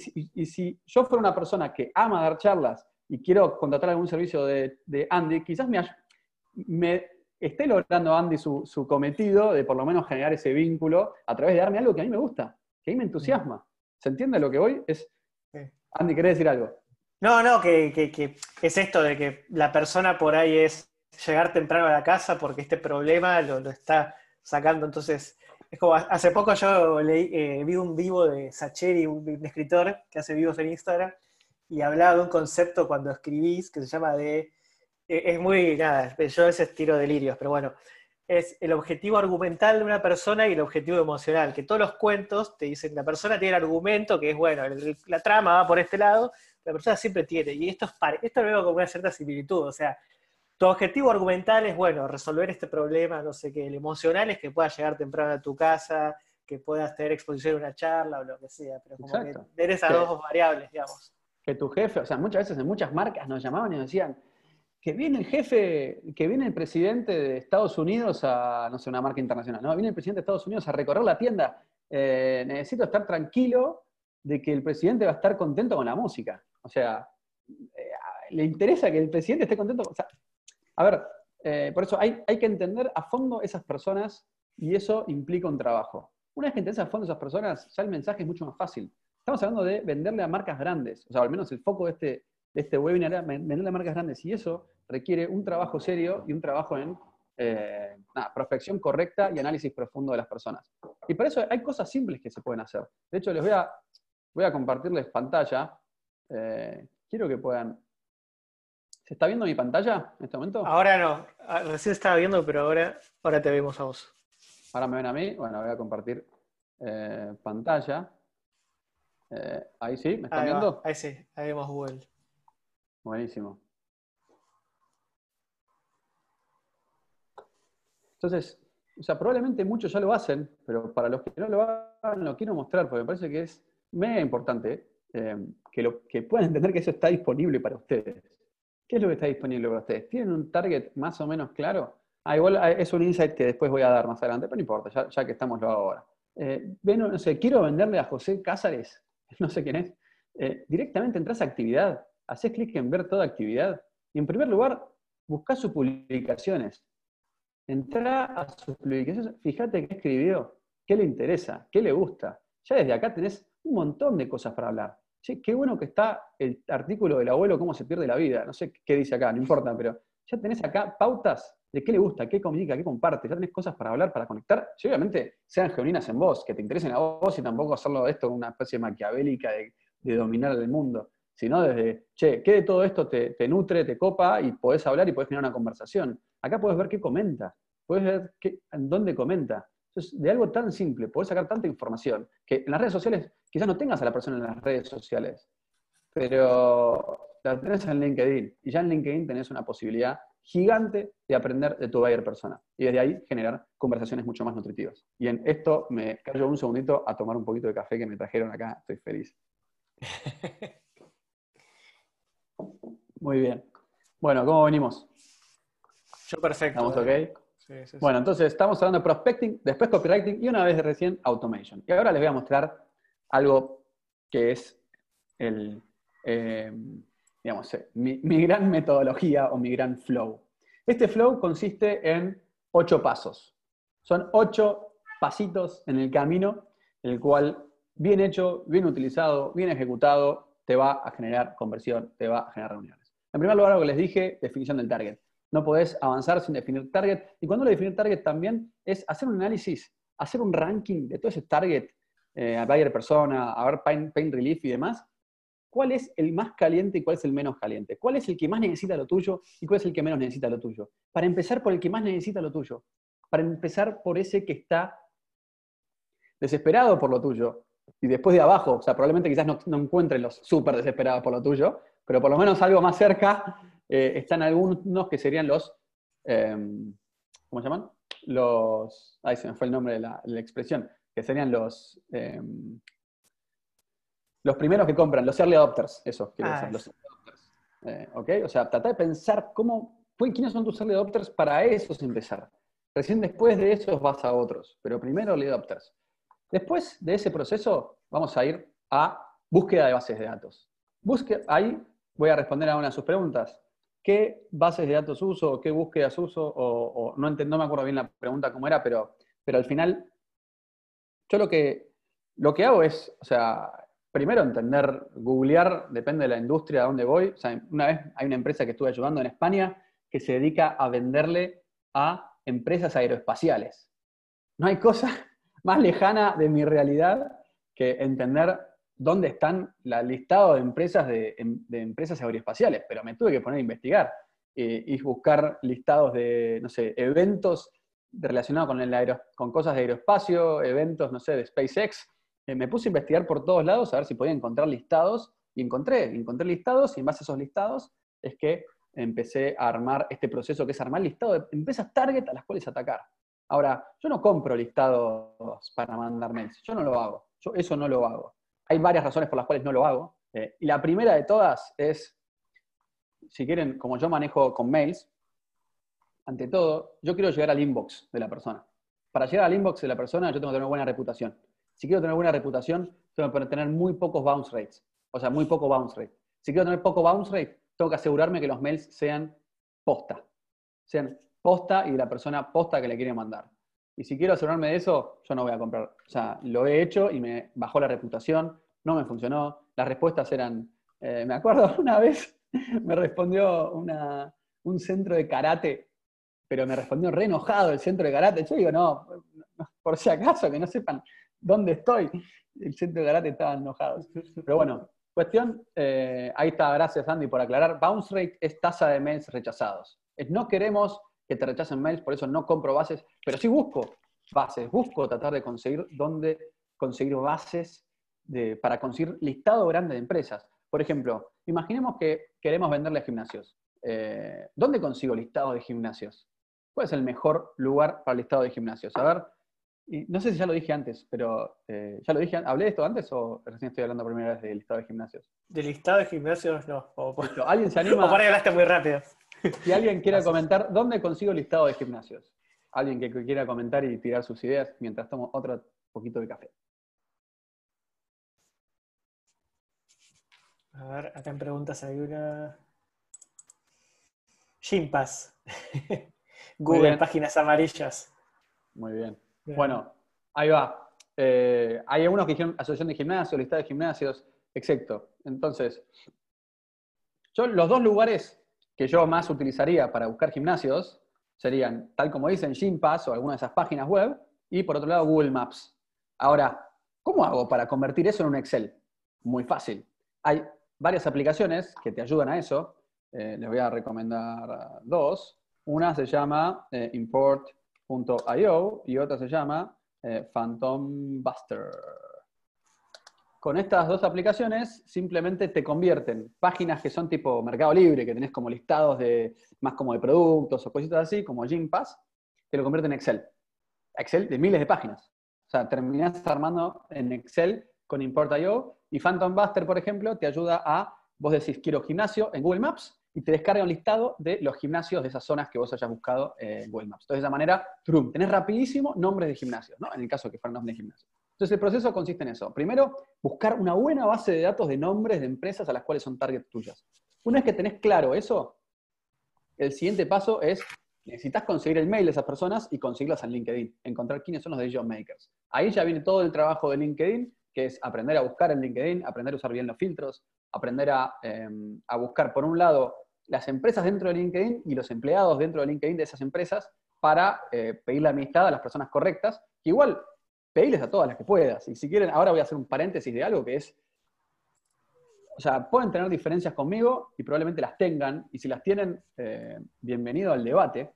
si, yo fuera una persona que ama dar charlas y quiero contratar algún servicio de, Andy, quizás me, me, esté logrando Andy su, cometido de por lo menos generar ese vínculo a través de darme algo que a mí me gusta, que a mí me entusiasma. ¿Se entiende lo que voy? Es, Andy, ¿querés decir algo? No, no, que, que, es esto de que la persona por ahí es llegar temprano a la casa porque este problema lo, lo está sacando. Entonces, es como hace poco yo leí, eh, vi un vivo de Sacheri, un, escritor que hace vivos en Instagram, y hablaba de un concepto cuando escribís que se llama de. Eh, es muy. Nada, yo a veces tiro delirios, pero bueno. Es el objetivo argumental de una persona y el objetivo emocional. Que todos los cuentos te dicen la persona tiene el argumento, que es bueno, la trama va por este lado, la persona siempre tiene. Y esto, es, esto lo veo como una cierta similitud. O sea, tu objetivo argumental es, bueno, resolver este problema, no sé qué, el emocional es que puedas llegar temprano a tu casa, que puedas tener exposición a una charla o lo que sea, pero como que ver esas dos variables, digamos. Que tu jefe, o sea, muchas veces en muchas marcas nos llamaban y nos decían, que viene el jefe, que viene el presidente de Estados Unidos a, no sé, una marca internacional, no, viene el presidente de Estados Unidos a recorrer la tienda, eh, necesito estar tranquilo de que el presidente va a estar contento con la música. O sea, eh, le interesa que el presidente esté contento. O a ver, eh, por eso hay, hay, que entender a fondo esas personas y eso implica un trabajo. Una vez que entiendes a fondo esas personas, ya el mensaje es mucho más fácil. Estamos hablando de venderle a marcas grandes, o sea, al menos el foco de este, de este webinar era venderle a marcas grandes y eso requiere un trabajo serio y un trabajo en eh, prospección correcta y análisis profundo de las personas. Y por eso hay cosas simples que se pueden hacer. De hecho, les voy a, voy a compartirles pantalla. Eh, quiero que puedan ¿Se está viendo mi pantalla en este momento? Ahora no, ah, recién estaba viendo, pero ahora, ahora te vemos a vos. Ahora me ven a mí, bueno, voy a compartir eh, pantalla. Eh, ahí sí, ¿me están viendo? Ahí sí, ahí vemos Google. Buenísimo. Entonces, o sea, probablemente muchos ya lo hacen, pero para los que no lo hagan, lo quiero mostrar, porque me parece que es mega importante eh, que, lo, que puedan entender que eso está disponible para ustedes. ¿Qué es lo que está disponible para ustedes? ¿Tienen un target más o menos claro? Ah, igual ah, es un insight que después voy a dar más adelante, pero no importa, ya, que estamos lo ahora. Eh, no sé, quiero venderle a José Cázares, [LAUGHS] no sé quién es. Eh, directamente entras a actividad, haces clic en ver toda actividad y en primer lugar, buscas sus publicaciones. Entra a sus publicaciones, fíjate qué escribió, qué le interesa, qué le gusta. Ya desde acá tenés un montón de cosas para hablar qué bueno que está el artículo del abuelo, cómo se pierde la vida. No sé qué dice acá, no importa, pero ya tenés acá pautas de qué le gusta, qué comunica, qué comparte, ya tenés cosas para hablar, para conectar, obviamente sean genuinas en vos, que te interesen a vos y tampoco hacerlo esto una especie maquiavélica de, dominar el mundo, sino desde, che, ¿qué de todo esto te, nutre, te copa y podés hablar y podés generar una conversación? Acá podés ver qué comenta, podés ver qué, dónde comenta. Entonces, de algo tan simple, podés sacar tanta información, que en las redes sociales quizás no tengas a la persona en las redes sociales, pero la tenés en LinkedIn, y ya en LinkedIn tenés una posibilidad gigante de aprender de tu buyer persona y desde ahí generar conversaciones mucho más nutritivas. Y en esto me callo un segundito a tomar un poquito de café que me trajeron acá, estoy feliz. [LAUGHS] Muy bien. Bueno, ¿cómo venimos? Yo perfecto. ¿Estamos ok? Sí, sí, bueno, entonces estamos hablando de prospecting, después copywriting y una vez de recién automation. Y ahora les voy a mostrar algo que es el, eh, digamos, eh, mi, gran [LAUGHS] metodología o mi gran flow. Este flow consiste en ocho pasos. Son ocho pasitos en el camino, el cual, bien hecho, bien utilizado, bien ejecutado, te va a generar conversión, te va a generar reuniones. En primer lugar, lo que les dije, definición del target. No podés avanzar sin definir target. Y cuando lo definir target también es hacer un análisis, hacer un ranking de todo ese target, eh, a buyer persona, a ver pain, pain relief y demás, cuál es el más caliente y cuál es el menos caliente, cuál es el que más necesita lo tuyo y cuál es el que menos necesita lo tuyo. Para empezar por el que más necesita lo tuyo, para empezar por ese que está desesperado por lo tuyo y después de abajo, o sea, probablemente quizás no, no encuentren los súper desesperados por lo tuyo, pero por lo menos algo más cerca eh, están algunos que serían los, em, ¿cómo se llaman? Los, ay, se me fue el nombre de la, expresión, que serían los, em, los primeros que compran, los early adopters, eso, quiero decir, ah, los early adopters. Eh, ¿Ok? O sea, trata de pensar cómo, quiénes son tus early adopters para esos empezar. Recién después de esos vas a otros, pero primero early adopters. Después de ese proceso, vamos a ir a búsqueda de bases de datos. Busque, ahí voy a responder a una de sus preguntas. ¿Qué bases de datos uso? ¿Qué búsquedas uso? O, no, no me acuerdo bien la pregunta cómo era, pero, pero al final, yo lo que, lo que hago es, o sea, primero entender, googlear, depende de la industria, a dónde voy. O una vez hay una empresa que estuve ayudando en España que se dedica a venderle a empresas aeroespaciales. No hay cosa [LAUGHS] más lejana de mi realidad que entender dónde están el listado de empresas, em, de, empresas aeroespaciales, pero me tuve que poner a investigar eh, y buscar listados de, no sé, eventos relacionados con, el con cosas de aeroespacio, eventos, no sé, de SpaceX, eh, me puse a investigar por todos lados a ver si podía encontrar listados y encontré, encontré listados y en base a esos listados es que empecé a armar este proceso que es armar listado de empresas target a las cuales atacar. Ahora, yo no compro listados para mandar mails, yo no lo hago, yo eso no lo hago. Hay varias razones por las cuales no lo hago. Eh, y la primera de todas es, si quieren, como yo manejo con mails, ante todo, yo quiero llegar al inbox de la persona. Para llegar al inbox de la persona, yo tengo que tener buena reputación. Si quiero tener buena reputación, tengo que tener muy pocos bounce rates. O sea, muy poco bounce rate. Si quiero tener poco bounce rate, tengo que asegurarme que los mails sean posta. Sean posta y la persona posta que le quiere mandar. Y si quiero asegurarme de eso, yo no voy a comprar. O sea, lo he hecho y me bajó la reputación, no me funcionó. Las respuestas eran, eh, me acuerdo [LAUGHS] una vez, me respondió un centro de karate, pero me respondió re enojado el centro de karate. Yo digo, no, por si acaso, que no sepan ¿dónde estoy? El centro de karate estaba enojado. Pero bueno, cuestión, eh, ahí está, gracias Andy por aclarar. Bounce rate es tasa de mails rechazados. No queremos que te rechacen mails, por eso no compro bases, pero sí busco bases, busco tratar de conseguir dónde conseguir bases de, para conseguir listado grande de empresas. Por ejemplo, imaginemos que queremos venderle gimnasios. Eh, ¿Dónde consigo listado de gimnasios? ¿Cuál es el mejor lugar para el listado de gimnasios? A ver, y no sé si ya lo dije antes, pero eh, ¿ya lo dije? ¿Hablé de esto antes o recién estoy hablando por primera vez del listado de gimnasios? Del listado de gimnasios no. ¿Alguien se [LAUGHS] anima? o para hablaste muy rápido. Si alguien quiere comentar, ¿dónde consigo el listado de gimnasios? Alguien que quiera comentar y tirar sus ideas mientras tomo otro poquito de café. A ver, acá en preguntas hay una. Gympass. [LAUGHS] Google, páginas amarillas. Muy bien. Bueno, ahí va. Eh, hay algunos que dijeron asociación de gimnasios, lista de gimnasios, exacto. Entonces, yo los dos lugares que yo más utilizaría para buscar gimnasios serían, tal como dicen, Gympass o alguna de esas páginas web, y por otro lado Google Maps. Ahora, ¿cómo hago para convertir eso en un Excel? Muy fácil. Hay varias aplicaciones que te ayudan a eso. Eh, les voy a recomendar dos. Una se llama eh, import.io y otra se llama eh, Phantom Buster. Con estas dos aplicaciones simplemente te convierten páginas que son tipo Mercado Libre, que tenés como listados de más como de productos o cositas así, como Gympass, te lo convierten en Excel. Excel de miles de páginas. O sea, terminás armando en Excel con Import.io y Phantom Buster, por ejemplo, te ayuda a, vos decís, quiero gimnasio en Google Maps y te descarga un listado de los gimnasios de esas zonas que vos hayas buscado en Google Maps. Entonces, de esa manera, trum, tenés rapidísimo nombres de gimnasios, ¿no? En el caso que fueran nombres de gimnasios. Entonces el proceso consiste en eso. Primero, buscar una buena base de datos de nombres de empresas a las cuales son targets tuyas. Una vez que tenés claro eso, el siguiente paso es, necesitas conseguir el mail de esas personas y conseguirlas en LinkedIn, encontrar quiénes son los decision makers. Ahí ya viene todo el trabajo de LinkedIn, que es aprender a buscar en LinkedIn, aprender a usar bien los filtros, aprender a, em, buscar, por un lado, las empresas dentro de LinkedIn y los empleados dentro de LinkedIn de esas empresas para eh, pedir la amistad a las personas correctas, que igual pediles a todas las que puedas. Y si quieren, ahora voy a hacer un paréntesis de algo que es, o sea, pueden tener diferencias conmigo y probablemente las tengan, y si las tienen, eh, bienvenido al debate,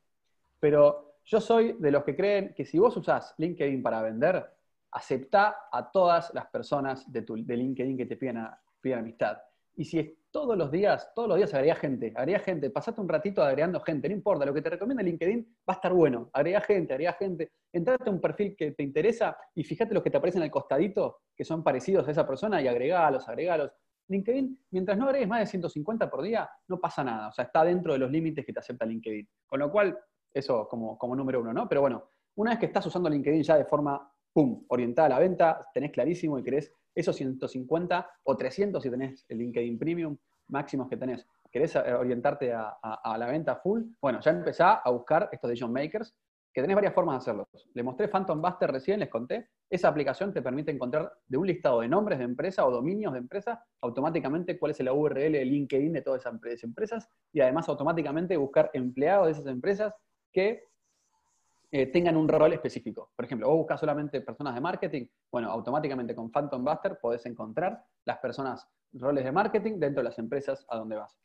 pero yo soy de los que creen que si vos usás LinkedIn para vender, aceptá a todas las personas de, tu, de LinkedIn que te piden, piden amistad. Y si todos los días, todos los días agrega gente, agrega gente, pasate un ratito agregando gente, no importa, lo que te recomienda LinkedIn va a estar bueno, agrega gente, agrega gente, entrate a un perfil que te interesa y fíjate los que te aparecen al costadito, que son parecidos a esa persona y agregalos, agregalos. LinkedIn, mientras no agregues más de 150 por día, no pasa nada, o sea, está dentro de los límites que te acepta LinkedIn. Con lo cual, eso como, como número uno, ¿no? Pero bueno, una vez que estás usando LinkedIn ya de forma, pum, orientada a la venta, tenés clarísimo y querés esos 150 o 300 si tenés el LinkedIn Premium, máximos que tenés, querés orientarte a, la venta full, bueno, ya empezá a buscar estos decision makers, que tenés varias formas de hacerlo. Le mostré Phantom Buster recién, les conté. Esa aplicación te permite encontrar de un listado de nombres de empresa o dominios de empresa, automáticamente cuál es la URL de LinkedIn de todas esas empresas y además automáticamente buscar empleados de esas empresas que eh, tengan un rol específico. Por ejemplo, vos buscas solamente personas de marketing, bueno, automáticamente con Phantom Buster podés encontrar las personas, roles de marketing dentro de las empresas a donde vas.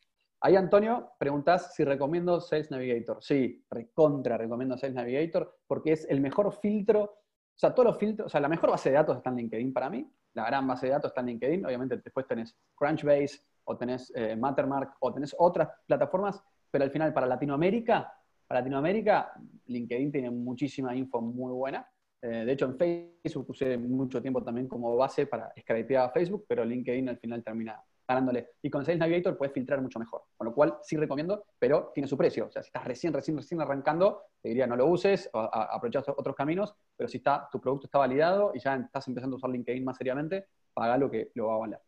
Ahí, Antonio, preguntás si recomiendo Sales Navigator. Sí, recontra recomiendo Sales Navigator porque es el mejor filtro, o sea, todos los filtros, o sea, la mejor base de datos está en LinkedIn para mí, la gran base de datos está en LinkedIn, obviamente después tenés Crunchbase o tenés eh, Mattermark o tenés otras plataformas, pero al final para Latinoamérica para Latinoamérica, LinkedIn tiene muchísima info muy buena. Eh, de hecho, en Facebook usé mucho tiempo también como base para scrapear a Facebook, pero LinkedIn al final termina ganándole. Y con Sales Navigator puedes filtrar mucho mejor. Con lo cual, sí recomiendo, pero tiene su precio. O sea, si estás recién, recién, recién arrancando, te diría no lo uses, aprovechas otros caminos, pero si está, tu producto está validado y ya estás empezando a usar LinkedIn más seriamente, paga lo que lo va a valer.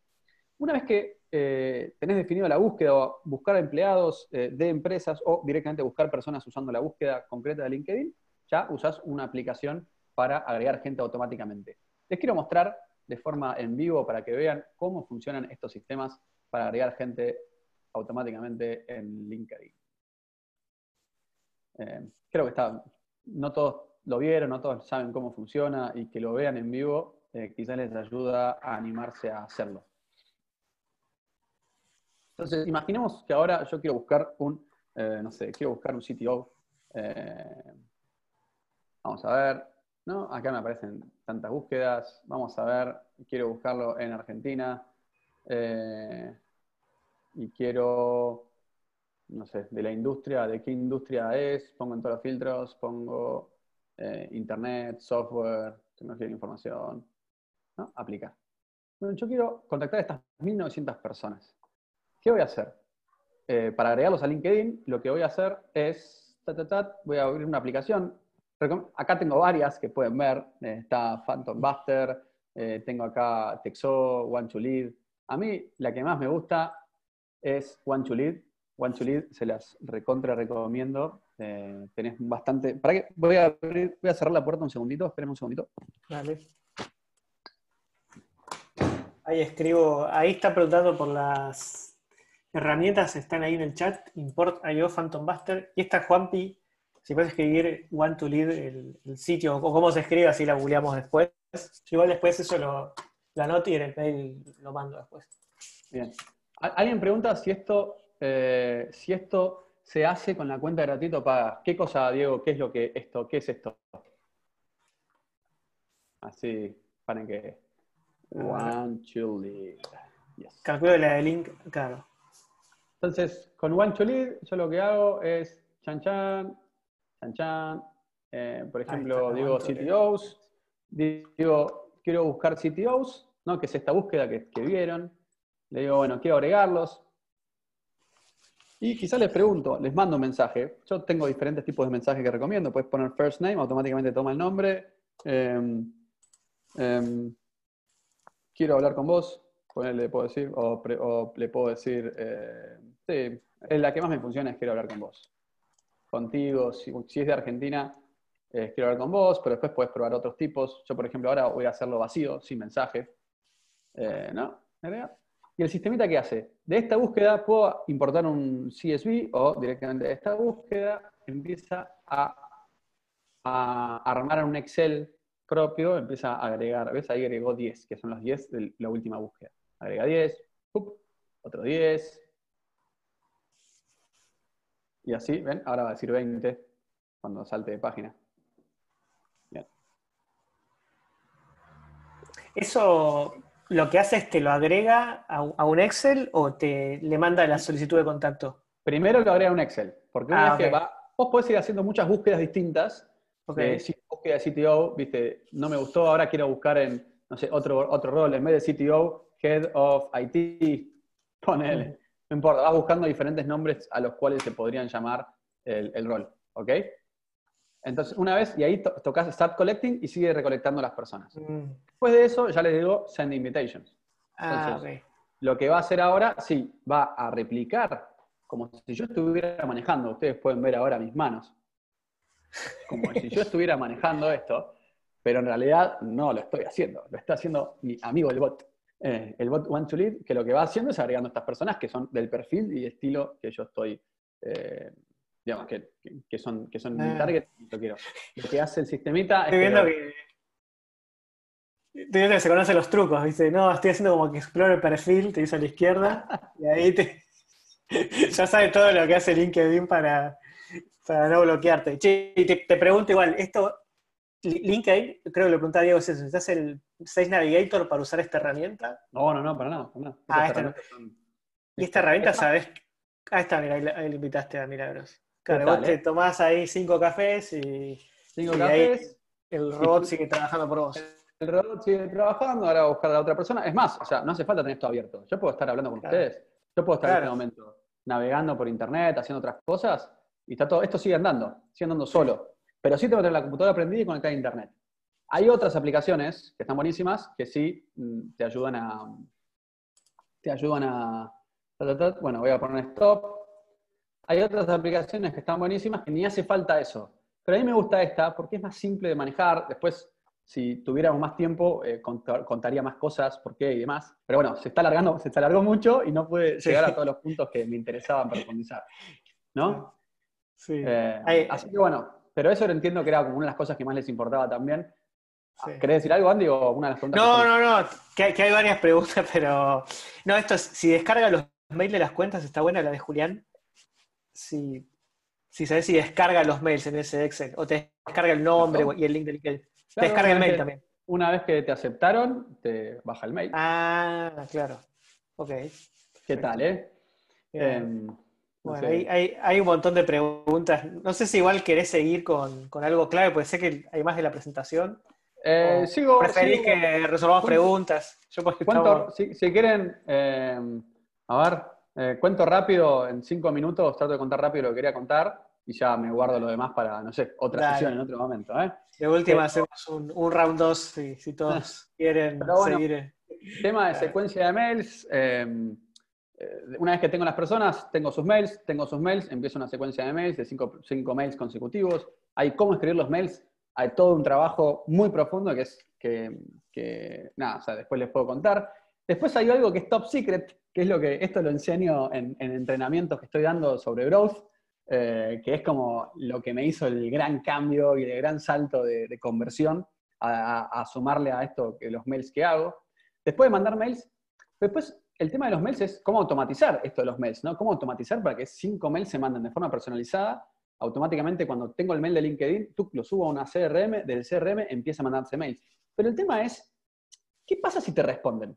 Una vez que eh, tenés definido la búsqueda o buscar empleados eh, de empresas o directamente buscar personas usando la búsqueda concreta de LinkedIn, ya usás una aplicación para agregar gente automáticamente. Les quiero mostrar de forma en vivo para que vean cómo funcionan estos sistemas para agregar gente automáticamente en LinkedIn. Eh, creo que está, no todos lo vieron, no todos saben cómo funciona y que lo vean en vivo quizás les ayuda a animarse a hacerlo. Entonces, imaginemos que ahora yo quiero buscar un, eh, no sé, quiero buscar un CTO. Eh, vamos a ver, ¿no? Acá me aparecen tantas búsquedas. Vamos a ver, quiero buscarlo en Argentina. Eh, y quiero, no sé, de la industria, de qué industria es, pongo en todos los filtros, pongo internet, software, tecnología de información, ¿no? Aplicar. Bueno, yo quiero contactar a estas 1.900 personas. ¿Qué voy a hacer? Eh, para agregarlos a LinkedIn, lo que voy a hacer es, voy a abrir una aplicación. Acá tengo varias que pueden ver. Eh, está Phantom Buster, eh, tengo acá Texo, One to Lead. A mí la que más me gusta es One to Lead. One to Lead se las recontra recomiendo. tenés bastante. ¿Para qué? Voy a, abrir, voy a cerrar la puerta un segundito. Esperen un segundito. Dale. Ahí escribo. Ahí está preguntando por las herramientas están ahí en el chat, import IO Phantom Buster, y esta Juanpi, si puedes escribir one to lead el, sitio, o cómo se escribe, así la googleamos después. igual después eso lo, lo anoto y en el mail lo mando después. Bien. Alguien pregunta si esto, eh, si esto se hace con la cuenta gratuito paga. ¿Qué cosa, Diego? ¿Qué es lo que esto? ¿Qué es esto? Así, para que. One to lead. Calculo la de link, claro. Entonces, con One to Lead, yo lo que hago es chan chan, chan chan. Eh, por ejemplo, digo CTOs, digo, quiero buscar CTOs, ¿no? que es esta búsqueda que, vieron. Le digo, bueno, quiero agregarlos. Y quizás les pregunto, les mando un mensaje. Yo tengo diferentes tipos de mensajes que recomiendo. Puedes poner first name, automáticamente toma el nombre. Em, em, quiero hablar con vos le puedo decir, o, le puedo decir, eh, sí, la que más me funciona es quiero hablar con vos. Contigo, si, es de Argentina, quiero hablar con vos, pero después puedes probar otros tipos. Yo, por ejemplo, ahora voy a hacerlo vacío, sin mensaje. Eh, ¿No? ¿Y el sistemita qué hace? De esta búsqueda puedo importar un CSV o directamente de esta búsqueda empieza a, a armar un Excel propio, empieza a agregar, ¿ves? Ahí agregó 10, que son los 10 de la última búsqueda agrega 10, otro 10. Y así, ¿ven? Ahora va a decir 20 cuando salte de página. Bien. ¿Eso lo que hace es te lo agrega a, un Excel o te le manda la solicitud de contacto? Primero lo agrega a un Excel, porque una ah, vez que va, vos podés ir haciendo muchas búsquedas distintas. Okay. si búsqueda de CTO, viste, no me gustó, ahora quiero buscar en, no sé, otro, otro rol, en vez de CTO, Head of IT, ponele. No importa, vas buscando diferentes nombres a los cuales se podrían llamar el, rol, ¿ok? Entonces, una vez, y ahí tocas Start Collecting y sigue recolectando las personas. Mm. Después de eso, ya les digo Send Invitations. Ah, lo que va a hacer ahora, sí, va a replicar, como si yo estuviera manejando, ustedes pueden ver ahora mis manos, como si yo estuviera manejando esto, pero en realidad no lo estoy haciendo, lo está haciendo mi amigo el bot. Eh, el bot One to Lead, que lo que va haciendo es agregando estas personas que son del perfil y estilo que yo estoy, eh, digamos, que, son, que son mi ah. target lo quiero. Lo que hace el sistemita estoy viendo que, Estoy viendo que se conoce los trucos, dice, no, estoy haciendo como que explore el perfil, te dice a la izquierda, y ahí te, [LAUGHS] ya sabe todo lo que hace LinkedIn para, para no bloquearte. Che, y te, te pregunto igual, ¿esto LinkedIn, creo que le preguntaba a Diego, ¿necesitas el Sales Navigator para usar esta herramienta? No, no, no, para nada. Ah, esta y esta herramienta, ¿sabes? Ah, está, mira, ahí, le invitaste a Milagros. Claro, vos te eh? tomás ahí cinco cafés y, cinco cafés, el robot sigue trabajando por vos. [LAUGHS] El robot sigue trabajando, ahora va a buscar a la otra persona. Es más, o sea, no hace falta tener esto abierto. Yo puedo estar hablando con ustedes. Yo puedo estar en este momento navegando por internet, haciendo otras cosas, y está todo, esto sigue andando, sigue andando solo. Pero sí tengo que tener la computadora prendida y conectada a internet. Hay otras aplicaciones que están buenísimas que sí mm, te ayudan a. Te ayudan a. Bueno, voy a poner stop. Hay otras aplicaciones que están buenísimas que ni hace falta eso. Pero a mí me gusta esta porque es más simple de manejar. Después, si tuviéramos más tiempo, eh, contaría más cosas, por qué y demás. Pero bueno, se está alargando, se alargó mucho y no puede llegar a todos los puntos que me interesaban profundizar. ¿No? Sí. Eh, así que bueno, pero eso lo entiendo que era como una de las cosas que más les importaba también. ¿Querés decir algo, Andy, o una de las preguntas? No, no, no, que, hay varias preguntas, [LAUGHS] pero... No, esto es, si descarga los mails de las cuentas, está buena la de Julián. Si, si sabes si descarga los mails en ese Excel, o te descarga el nombre y el link del LinkedIn. te descarga el mail también. Una vez que te aceptaron, te baja el mail. Ah, claro. Ok. ¿Qué tal, eh? Bueno, hay, un montón de preguntas. No sé si igual querés seguir con, algo clave, puede ser que hay más de la presentación. Eh, sigo, ¿Preferís que resolvamos preguntas? Yo si, quieren, eh, a ver, eh, cuento rápido, en cinco minutos trato de contar rápido lo que quería contar y ya me guardo lo demás para, no sé, otra sesión en otro momento. De última hacemos un, round 2 si, todos [LAUGHS] quieren seguir. Tema de secuencia de mails. Eh, una vez que tengo las personas, tengo sus mails, tengo sus mails, empiezo una secuencia de mails de cinco, cinco, mails consecutivos. Hay cómo escribir los mails, hay todo un trabajo muy profundo que es que, nada, o sea, después les puedo contar. Después hay algo que es top secret, que es lo que, esto lo enseño en, entrenamientos que estoy dando sobre growth, eh, que es como lo que me hizo el gran cambio y el gran salto de, conversión a, sumarle a esto que los mails que hago. Después de mandar mails, después el tema de los mails es cómo automatizar esto de los mails, ¿no? Cómo automatizar para que cinco mails se manden de forma personalizada. Automáticamente cuando tengo el mail de LinkedIn, tú lo subo a una CRM, del CRM empieza a mandarse mails. Pero el tema es, ¿qué pasa si te responden?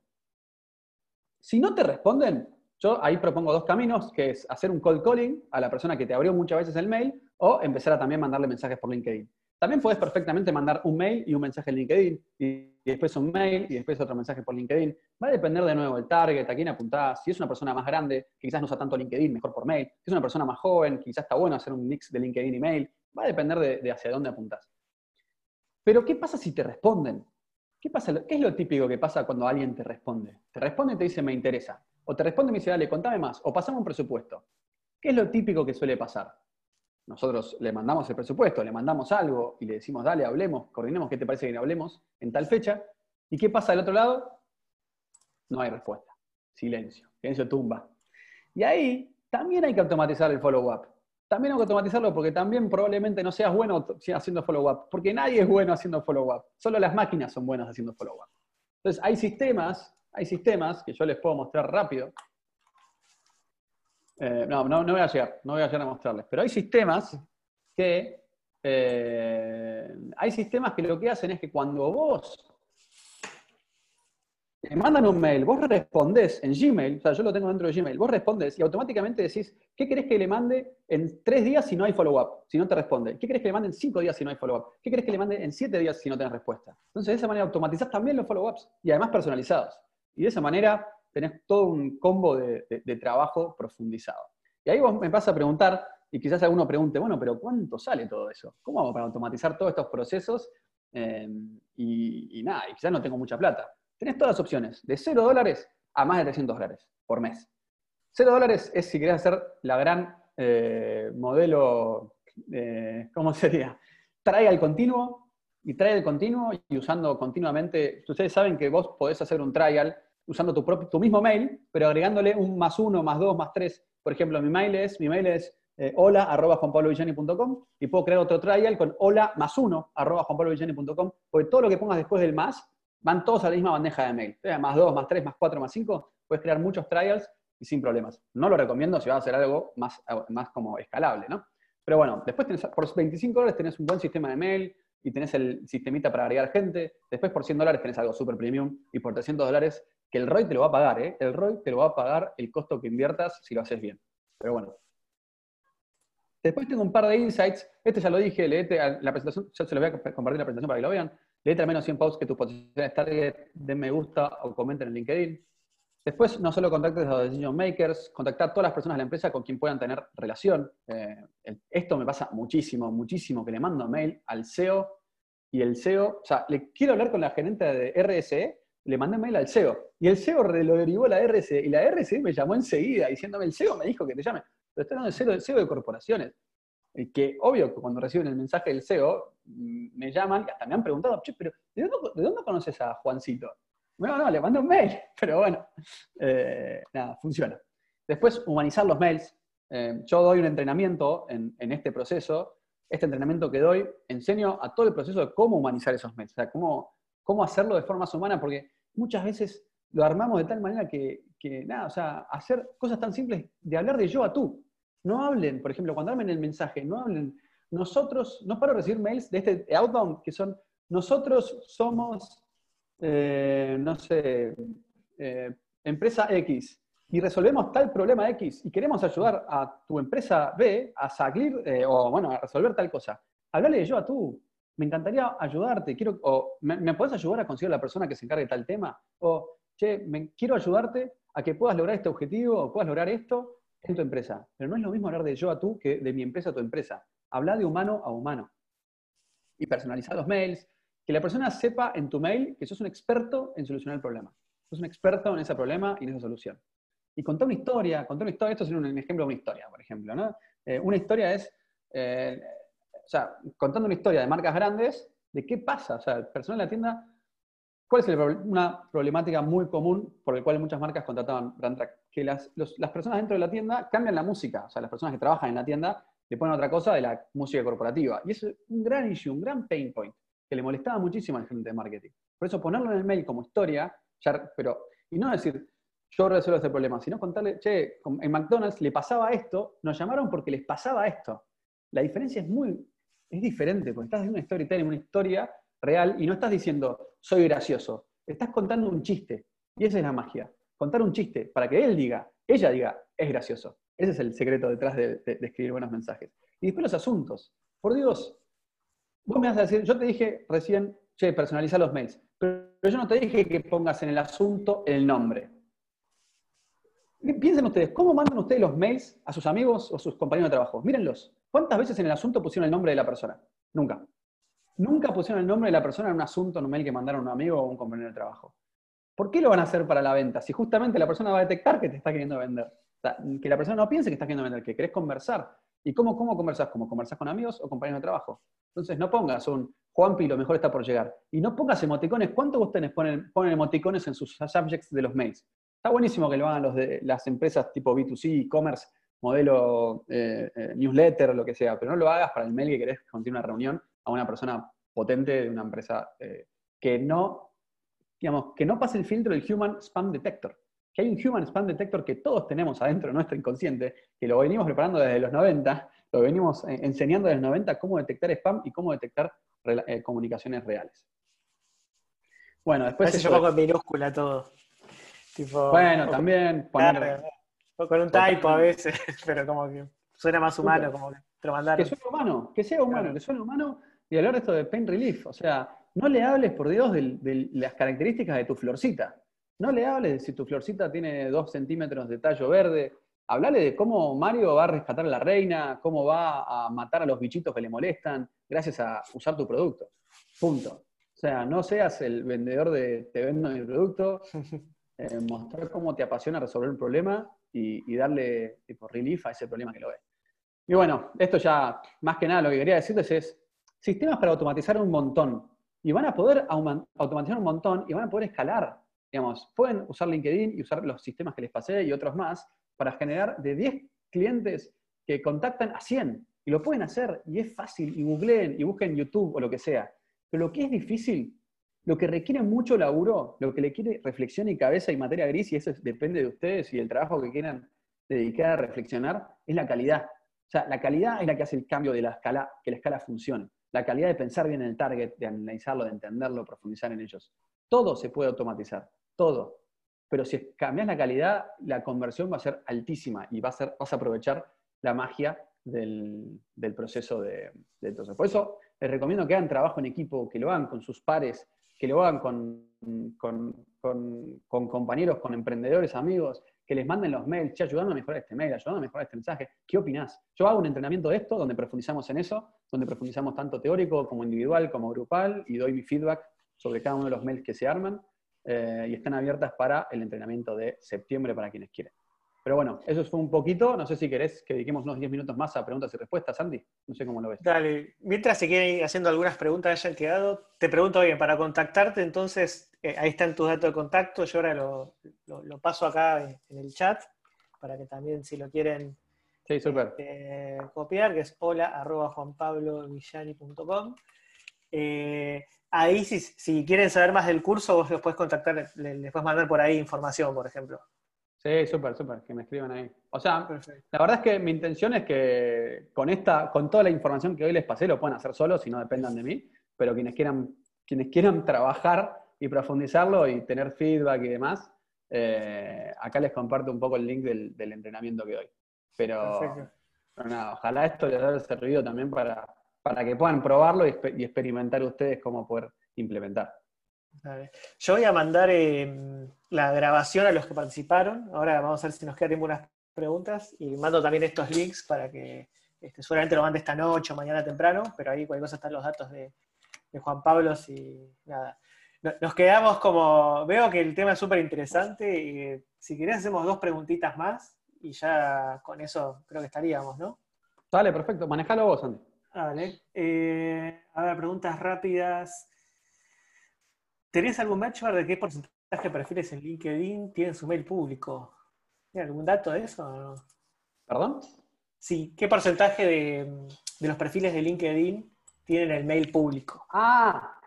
Si no te responden, yo ahí propongo dos caminos, que es hacer un cold calling a la persona que te abrió muchas veces el mail o empezar a también mandarle mensajes por LinkedIn. También puedes perfectamente mandar un mail y un mensaje en LinkedIn, y, después un mail y después otro mensaje por LinkedIn. Va a depender de nuevo del target, a quién apuntás. Si es una persona más grande, que quizás no usa tanto LinkedIn, mejor por mail. Si es una persona más joven, quizás está bueno hacer un mix de LinkedIn y mail. Va a depender de, hacia dónde apuntás. Pero, ¿qué pasa si te responden? ¿Qué, pasa, ¿Qué es lo típico que pasa cuando alguien te responde? Te responde y te dice, me interesa. O te responde y me dice, dale, contame más. O pasamos un presupuesto. ¿Qué es lo típico que suele pasar? Nosotros le mandamos el presupuesto, le mandamos algo y le decimos, dale, hablemos, coordinemos qué te parece que hablemos en tal fecha. ¿Y qué pasa del otro lado? No hay respuesta. Silencio. Silencio tumba. Y ahí también hay que automatizar el follow-up también hay que automatizarlo porque también probablemente no seas bueno haciendo follow-up, porque nadie es bueno haciendo follow-up, solo las máquinas son buenas haciendo follow-up. Entonces, hay sistemas, hay sistemas que yo les puedo mostrar rápido. Eh, no, no, voy a llegar, no voy a llegar a mostrarles, pero hay sistemas que eh, hay sistemas que lo que hacen es que cuando vos te mandan un mail, vos respondés en Gmail, o sea, yo lo tengo dentro de Gmail, vos respondes y automáticamente decís, ¿qué querés que le mande en tres días si no hay follow-up? Si no te responde. ¿Qué querés que le mande en cinco días si no hay follow-up? ¿Qué querés que le mande en siete días si no tenés respuesta? Entonces, de esa manera automatizás también los follow-ups y además personalizados. Y de esa manera tenés todo un combo de, trabajo profundizado. Y ahí vos me pasa a preguntar, y quizás alguno pregunte, bueno, pero ¿cuánto sale todo eso? ¿Cómo hago para automatizar todos estos procesos? Eh, y, nada, y quizás no tengo mucha plata. Tenés todas las opciones, de 0 dólares a más de 300 dólares por mes. 0 dólares es si querés hacer la gran eh, modelo, eh, ¿cómo sería? Trae al continuo y trae continuo y usando continuamente. Ustedes saben que vos podés hacer un trial usando tu, propio, tu mismo mail, pero agregándole un más uno, más dos, más tres. Por ejemplo, mi mail es, mi mail es eh, hola arroba y puedo crear otro trial con hola más uno arroba porque todo lo que pongas después del más van todos a la misma bandeja de mail. Más 2, más 3, más 4, más 5, puedes crear muchos trials y sin problemas. No lo recomiendo si vas a hacer algo más, más como escalable, ¿no? Pero bueno, después tenés, por 25 dólares tenés un buen sistema de mail y tenés el sistemita para agregar gente. Después por 100 dólares tenés algo super premium y por 300 dólares que el ROI te lo va a pagar, ¿eh? El ROI te lo va a pagar el costo que inviertas si lo haces bien. Pero bueno. Después tengo un par de insights. Este ya lo dije, leete la presentación, ya se lo voy a compartir la presentación para que lo vean. Leete al menos 100 posts que tus posiciones target den me gusta o comenten en LinkedIn. Después, no solo contactes a los decision makers, contactar a todas las personas de la empresa con quien puedan tener relación. Eh, esto me pasa muchísimo, muchísimo, que le mando mail al CEO y el CEO, o sea, le quiero hablar con la gerente de RSE, le mandé mail al CEO y el CEO lo derivó a la RSE y la RSE me llamó enseguida diciéndome, el CEO me dijo que te llame, pero estoy hablando del CEO de corporaciones. Eh, que obvio que cuando reciben el mensaje del CEO, mm, me llaman y hasta me han preguntado, che, pero ¿de dónde, conoces a Juancito? No, no, le mando un mail, [LAUGHS] pero bueno, eh, nada, funciona. Después, humanizar los mails. Eh, yo doy un entrenamiento en, este proceso. Este entrenamiento que doy, enseño a todo el proceso de cómo humanizar esos mails, o sea, cómo, cómo hacerlo de forma humana, porque muchas veces lo armamos de tal manera que, que, nada, o sea, hacer cosas tan simples de hablar de yo a tú. No hablen, por ejemplo, cuando hablen el mensaje, no hablen. Nosotros, no paro de recibir mails de este outbound que son, nosotros somos, eh, no sé, eh, empresa X y resolvemos tal problema X y queremos ayudar a tu empresa B a salir eh, o, bueno, a resolver tal cosa. Háblale de yo a tú. Me encantaría ayudarte. Quiero, o, ¿me, ¿me, puedes ayudar a conseguir a la persona que se encargue de tal tema? O, che, me, quiero ayudarte a que puedas lograr este objetivo o puedas lograr esto en tu empresa. Pero no es lo mismo hablar de yo a tú que de mi empresa a tu empresa. Habla de humano a humano. Y personalizar los mails. Que la persona sepa en tu mail que sos un experto en solucionar el problema. Sos un experto en ese problema y en esa solución. Y contar una historia, contar una historia, esto es un ejemplo de una historia, por ejemplo. ¿no? Eh, una historia es, eh, sea, contando una historia de marcas grandes, de qué pasa. O sea, el personal de la tienda ¿Cuál es una problemática muy común por la cual muchas marcas contrataban brand track? Que las, las personas dentro de la tienda cambian la música, o sea, las personas que trabajan en la tienda le ponen otra cosa de la música corporativa. Y es un gran issue, un gran pain point, que le molestaba muchísimo al gerente de marketing. Por eso ponerlo en el mail como historia, pero, y no decir, yo resuelvo este problema, sino contarle, che, en McDonald's le pasaba esto, nos llamaron porque les pasaba esto. La diferencia es muy, es diferente, porque estás haciendo una storytelling, una historia real, y no estás diciendo, soy gracioso. Estás contando un chiste. Y esa es la magia. Contar un chiste para que él diga, ella diga, es gracioso. Ese es el secreto detrás de, escribir buenos mensajes. Y después los asuntos. Por Dios, vos me vas a decir, yo te dije recién, che, personaliza los mails, pero yo no te dije que pongas en el asunto el nombre. Piensen ustedes, ¿cómo mandan ustedes los mails a sus amigos o a sus compañeros de trabajo? Mírenlos. ¿Cuántas veces en el asunto pusieron el nombre de la persona? Nunca. Nunca pusieron el nombre de la persona en un asunto, en un mail que mandaron a un amigo o a un compañero de trabajo. ¿Por qué lo van a hacer para la venta? Si justamente la persona va a detectar que te está queriendo vender que la persona no piense que estás queriendo vender, que querés conversar. ¿Y cómo, cómo conversas? ¿Cómo conversas con amigos o compañeros de trabajo? Entonces no pongas un Juanpi, lo mejor está por llegar. Y no pongas emoticones. ¿Cuántos ustedes ponen, ponen emoticones en sus subjects de los mails? Está buenísimo que lo hagan los de las empresas tipo B2C, e-commerce, modelo eh, eh, newsletter, lo que sea, pero no lo hagas para el mail que querés que una reunión a una persona potente de una empresa eh, que no, digamos, que no pase el filtro del Human Spam Detector que hay un Human Spam Detector que todos tenemos adentro de nuestro inconsciente, que lo venimos preparando desde los 90, lo venimos enseñando desde los 90 cómo detectar spam y cómo detectar comunicaciones reales. Bueno, después... se yo pongo en minúscula todo. bueno, también poner... con un typo a veces, [LAUGHS] pero como que suena más humano, como que te lo mandaron. Que suene humano, que sea humano, que suene humano y hablar de esto de pain relief. O sea, no le hables, por Dios, de las características de tu florcita. No le hables de si tu florcita tiene dos centímetros de tallo verde. Hablale de cómo Mario va a rescatar a la reina, cómo va a matar a los bichitos que le molestan gracias a usar tu producto. Punto. O sea, no seas el vendedor de te vendo mi producto, [LAUGHS] eh, mostrar cómo te apasiona resolver un problema y, darle tipo relief a ese problema que lo ve. Y bueno, esto ya, más que nada, lo que quería decirles es sistemas para automatizar un montón. Y van a poder automatizar un montón y van a poder escalar digamos, pueden usar LinkedIn y usar los sistemas que les pasé y otros más para generar de 10 clientes que contactan a 100. Y lo pueden hacer y es fácil y googleen y busquen YouTube o lo que sea. Pero lo que es difícil, lo que requiere mucho laburo, lo que le quiere reflexión y cabeza y materia gris, y eso depende de ustedes y del trabajo que quieran dedicar a reflexionar, es la calidad. O sea, la calidad es la que hace el cambio de la escala, que la escala funcione. La calidad de pensar bien en el target, de analizarlo, de entenderlo, profundizar en ellos. Todo se puede automatizar todo. Pero si cambias la calidad, la conversión va a ser altísima y va a ser, vas a aprovechar la magia del, proceso de, de todo Por eso les recomiendo que hagan trabajo en equipo, que lo hagan con sus pares, que lo hagan con, con, compañeros, con emprendedores, amigos, que les manden los mails, che, ayudando a mejorar este mail, ayudando a mejorar este mensaje. ¿Qué opinás? Yo hago un entrenamiento de esto donde profundizamos en eso, donde profundizamos tanto teórico como individual, como grupal, y doy mi feedback sobre cada uno de los mails que se arman. Eh, y están abiertas para el entrenamiento de septiembre para quienes quieren. Pero bueno, eso fue un poquito. No sé si querés que dediquemos unos 10 minutos más a preguntas y respuestas, Andy. No sé cómo lo ves. Dale, mientras se quieren ir haciendo algunas preguntas que hayan quedado, te pregunto bien, para contactarte, entonces, eh, ahí están tus datos de contacto. Yo ahora lo, paso acá en, el chat para que también, si lo quieren sí, super. Este, copiar, que es hola arroba juanpablovillani.com. Eh, ahí si, quieren saber más del curso, vos los puedes contactar, les, puedes mandar por ahí información, por ejemplo. Sí, súper, súper, que me escriban ahí. O sea, la verdad es que mi intención es que con esta, con toda la información que hoy les pasé, lo puedan hacer solos y no dependan de mí, pero quienes quieran, quienes quieran trabajar y profundizarlo y tener feedback y demás, eh, acá les comparto un poco el link del, entrenamiento que doy. Pero, pero nada, ojalá esto les haya servido también para, para que puedan probarlo y, experimentar ustedes cómo poder implementar. Yo voy a mandar em, la grabación a los que participaron. Ahora vamos a ver si nos quedan unas preguntas. Y mando también estos links para que este, seguramente lo mande esta noche o mañana temprano, pero ahí cualquier cosa están los datos de, Juan Pablo y nada. Nos quedamos como, veo que el tema es súper interesante y si querés hacemos dos preguntitas más y ya con eso creo que estaríamos, ¿no? Dale, perfecto. Manejalo vos, Andy. Vale. Eh, a ver, preguntas rápidas. ¿Tenés algún benchmark de qué porcentaje de perfiles en LinkedIn tienen su mail público? ¿Tiene algún dato de eso? ¿Perdón? Sí, ¿qué porcentaje de, los perfiles de LinkedIn tienen el mail público? Ah,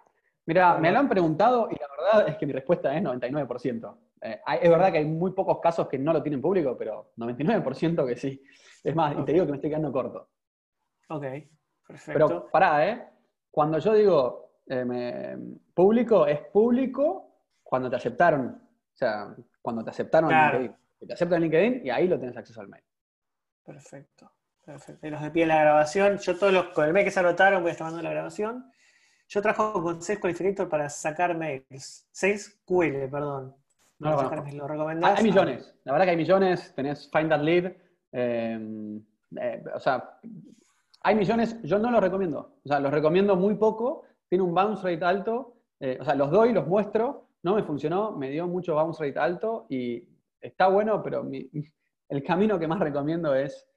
mira, me lo han preguntado y la verdad es que mi respuesta es 99%. Eh, es verdad que hay muy pocos casos que no lo tienen público, pero 99% que sí. Es más, y te digo que me estoy quedando corto. Ok, perfecto. Pero pará, ¿eh? Cuando yo digo eh, público, es público cuando te aceptaron. O sea, cuando te aceptaron en LinkedIn. Te aceptan en LinkedIn y ahí lo tienes acceso al mail. Perfecto. Perfecto. Y los de pie en la grabación, yo todos los con el mail que se anotaron voy a estar mandando la grabación. Yo trabajo con Sales Qualificator para sacar mails. Sales QL, perdón. No lo, recomendás? Hay millones. La verdad que hay millones. Tenés Find That Lead. Eh, eh, o sea, hay millones. Yo no los recomiendo. O sea, los recomiendo muy poco. Tiene un bounce rate alto. Eh, o sea, los doy, los muestro. No me funcionó. Me dio mucho bounce rate alto y está bueno, pero [LAUGHS] el camino que más recomiendo es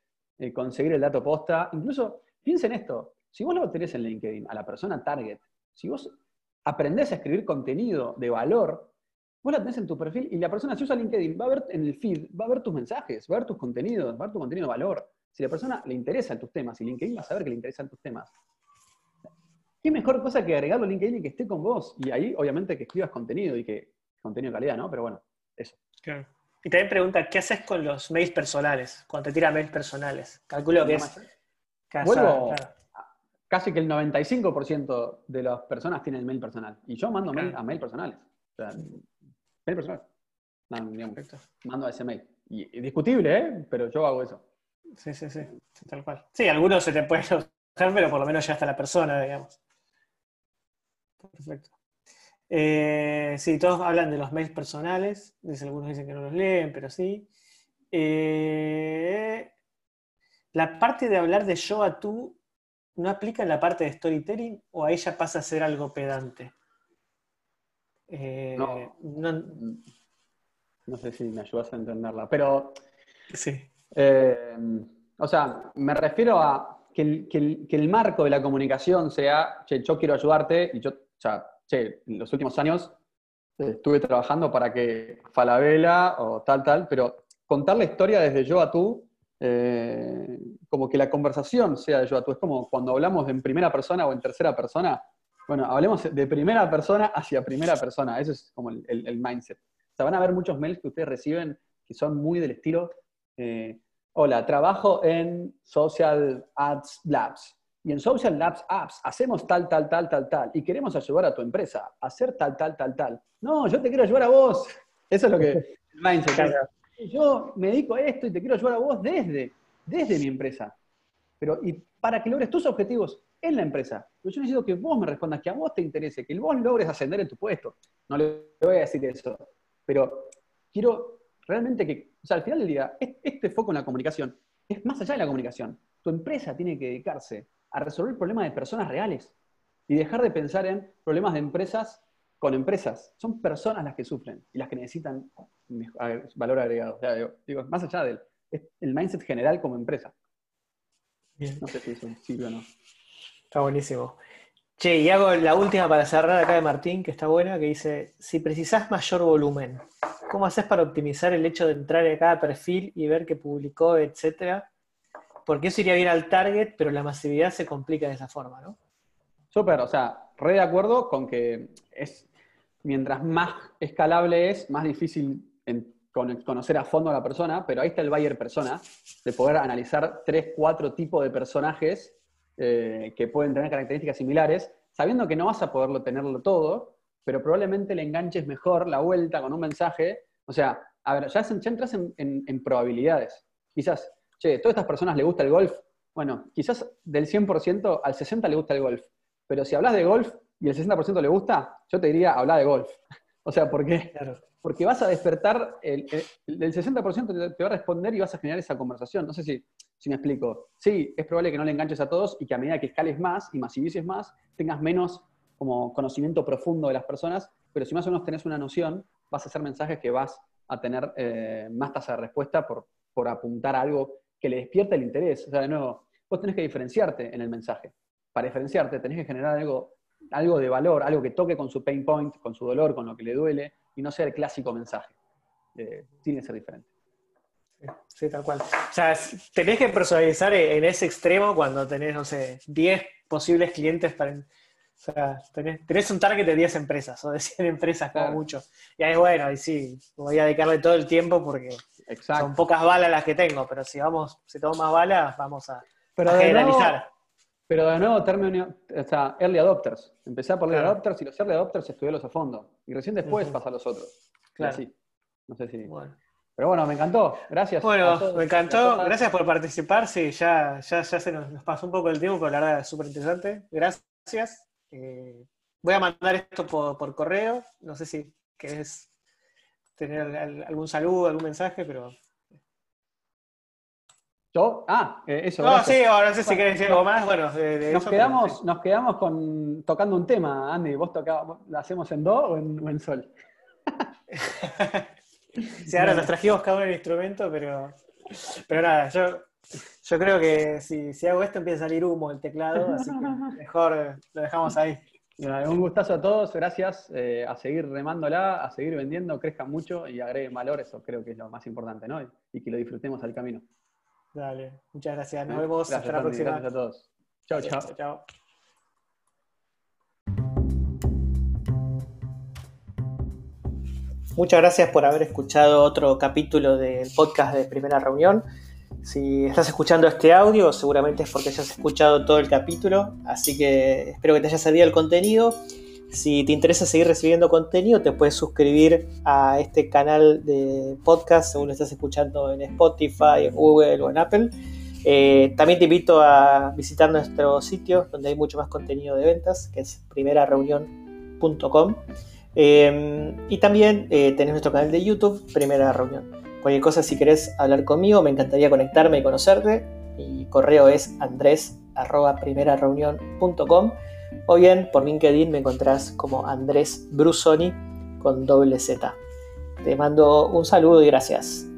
conseguir el dato posta. Incluso, piensen esto. Si vos lo tenés en LinkedIn a la persona target, si vos aprendés a escribir contenido de valor, Vos la tenés en tu perfil y la persona si usa LinkedIn va a ver en el feed, va a ver tus mensajes, va a ver tus contenidos, va a ver tu contenido de valor. Si la persona le interesa tus temas y LinkedIn va a saber que le interesan tus temas. ¿Qué mejor cosa que agregarlo a LinkedIn y que esté con vos? Y ahí, obviamente, que escribas contenido y que contenido de calidad, ¿no? Pero bueno, eso. Claro. Y también pregunta, ¿qué haces con los mails personales? Cuando te tiran mails personales. Calculo que es... Vuelvo, casi que el 95% de las personas tienen mail personal. Y yo mando mail a mail personales. O sea, Mail personal. mando a ese mail. Y, discutible, ¿eh? Pero yo hago eso. Sí, sí, sí, tal cual. Sí, algunos se te pueden [LAUGHS] usar, pero por lo menos ya está la persona, digamos. Perfecto. Eh, sí, todos hablan de los mails personales. algunos dicen que no los leen, pero sí. Eh, la parte de hablar de yo a tú no aplica en la parte de storytelling o ahí ya pasa a ser algo pedante. Eh, no, no, sé si me ayudas a entenderla, pero... Sí. O sea, me refiero a que el, marco de la comunicación sea, che, yo quiero ayudarte, y yo, o sea, che, en los últimos años eh, estuve trabajando para que Falabella o tal, tal, pero contar la historia desde yo a tú, como que la conversación sea de yo a tú, es como cuando hablamos en primera persona o en tercera persona, bueno, hablemos de primera persona hacia primera persona. Eso es como el, mindset. O sea, van a haber muchos mails que ustedes reciben que son muy del estilo, eh, hola, trabajo en Social Ads Labs. Y en Social Labs Apps hacemos tal, tal, tal, tal, tal. Y queremos ayudar a tu empresa a hacer tal, tal, tal, tal. No, yo te quiero ayudar a vos. Eso es lo que [LAUGHS] el mindset. Yo me dedico a esto y te quiero ayudar a vos desde, desde mi empresa. Pero y para que logres tus objetivos en la empresa. Pero yo necesito que vos me respondas, que a vos te interese, que vos logres ascender en tu puesto. No le voy a decir eso. Pero quiero realmente que, o sea, al final del día, este foco en la comunicación es más allá de la comunicación. Tu empresa tiene que dedicarse a resolver problemas de personas reales y dejar de pensar en problemas de empresas con empresas. Son personas las que sufren y las que necesitan valor agregado. O sea, digo, más allá del el mindset general como empresa. No sé si eso sirve o no. Está buenísimo. Che, y hago la última para cerrar acá de Martín, que está buena, que dice, si precisás mayor volumen, ¿cómo haces para optimizar el hecho de entrar a cada perfil y ver qué publicó, etcétera? Porque eso iría bien al target, pero la masividad se complica de esa forma, ¿no? Súper, o sea, re de acuerdo con que es, mientras más escalable es, más difícil conocer a fondo a la persona, pero ahí está el buyer persona, de poder analizar tres, cuatro tipos de personajes eh, que pueden tener características similares, sabiendo que no vas a poderlo tenerlo todo, pero probablemente le enganches mejor la vuelta con un mensaje. O sea, a ver, ya, entras en, probabilidades. Quizás, che, todas estas personas le gusta el golf. Bueno, quizás del 100% al 60% le gusta el golf. Pero si hablas de golf y el 60% le gusta, yo te diría, habla de golf. o sea, ¿por qué? Porque vas a despertar, el, el, el 60% te va a responder y vas a generar esa conversación. No sé si si me explico, sí, es probable que no le enganches a todos y que a medida que escales más y masivices más, tengas menos como conocimiento profundo de las personas, pero si más o menos tenés una noción, vas a hacer mensajes que vas a tener eh, más tasa de respuesta por, por apuntar a algo que le despierta el interés. O sea, de nuevo, vos tenés que diferenciarte en el mensaje. Para diferenciarte tenés que generar algo algo de valor, algo que toque con su pain point, con su dolor, con lo que le duele, y no sea el clásico mensaje. Eh, tiene que ser diferente. Sí, tal cual. O sea, tenés que personalizar en ese extremo cuando tenés, no sé, 10 posibles clientes para... O sea, tenés, un target de 10 empresas o de 100 empresas como mucho. Y ahí bueno, y sí, voy a dedicarle todo el tiempo porque son pocas balas las que tengo, pero si vamos, si tengo más balas, vamos a, pero generalizar. pero de nuevo, término, o sea, early adopters. Empecé por early adopters y los early adopters estudiarlos a fondo. Y recién después uh a los otros. Claro. No sé si. Bueno. Pero bueno, me encantó. Gracias. Bueno, me encantó. Gracias por participar. Sí, ya, ya, ya se nos, pasó un poco el tiempo, pero la verdad es súper interesante. Gracias. Eh, voy a mandar esto por, correo. No sé si querés tener algún saludo, algún mensaje, pero. ¿Yo? Ah, eh, eso. No, sí, ahora no sé si querés decir algo más. Bueno, nos, quedamos, nos quedamos con, tocando un tema, Andy. ¿Vos tocabas, ¿la hacemos en do o en sol? [LAUGHS] Sí, ahora nos trajimos cada uno el instrumento, pero, pero nada, yo, yo creo que si, si hago esto empieza a salir humo el teclado, así que [LAUGHS] mejor lo dejamos ahí. Un gustazo a todos, gracias. Eh, a seguir remándola, a seguir vendiendo, crezcan mucho y agreguen valor, eso creo que es lo más importante, ¿no? Y que lo disfrutemos al camino. Dale, muchas gracias. Nos vemos. Hasta la próxima. Gracias a todos. Chao, chao. chao. Muchas gracias por haber escuchado otro capítulo del podcast de Primera Reunión. Si estás escuchando este audio, seguramente es porque ya has escuchado todo el capítulo, así que espero que te haya servido el contenido. Si te interesa seguir recibiendo contenido, te puedes suscribir a este canal de podcast según lo estás escuchando en Spotify, en Google o en Apple. Eh, también te invito a visitar nuestro sitio donde hay mucho más contenido de ventas, que es primerareunión.com. Em, y también eh, tenés nuestro canal de YouTube, Primera Reunión. Cualquier cosa, si querés hablar conmigo, me encantaría conectarme y conocerte. Mi correo es andres.primerareunión.com o bien por LinkedIn me encontrás como Andrés Brusoni con doble Z. Te mando un saludo y gracias.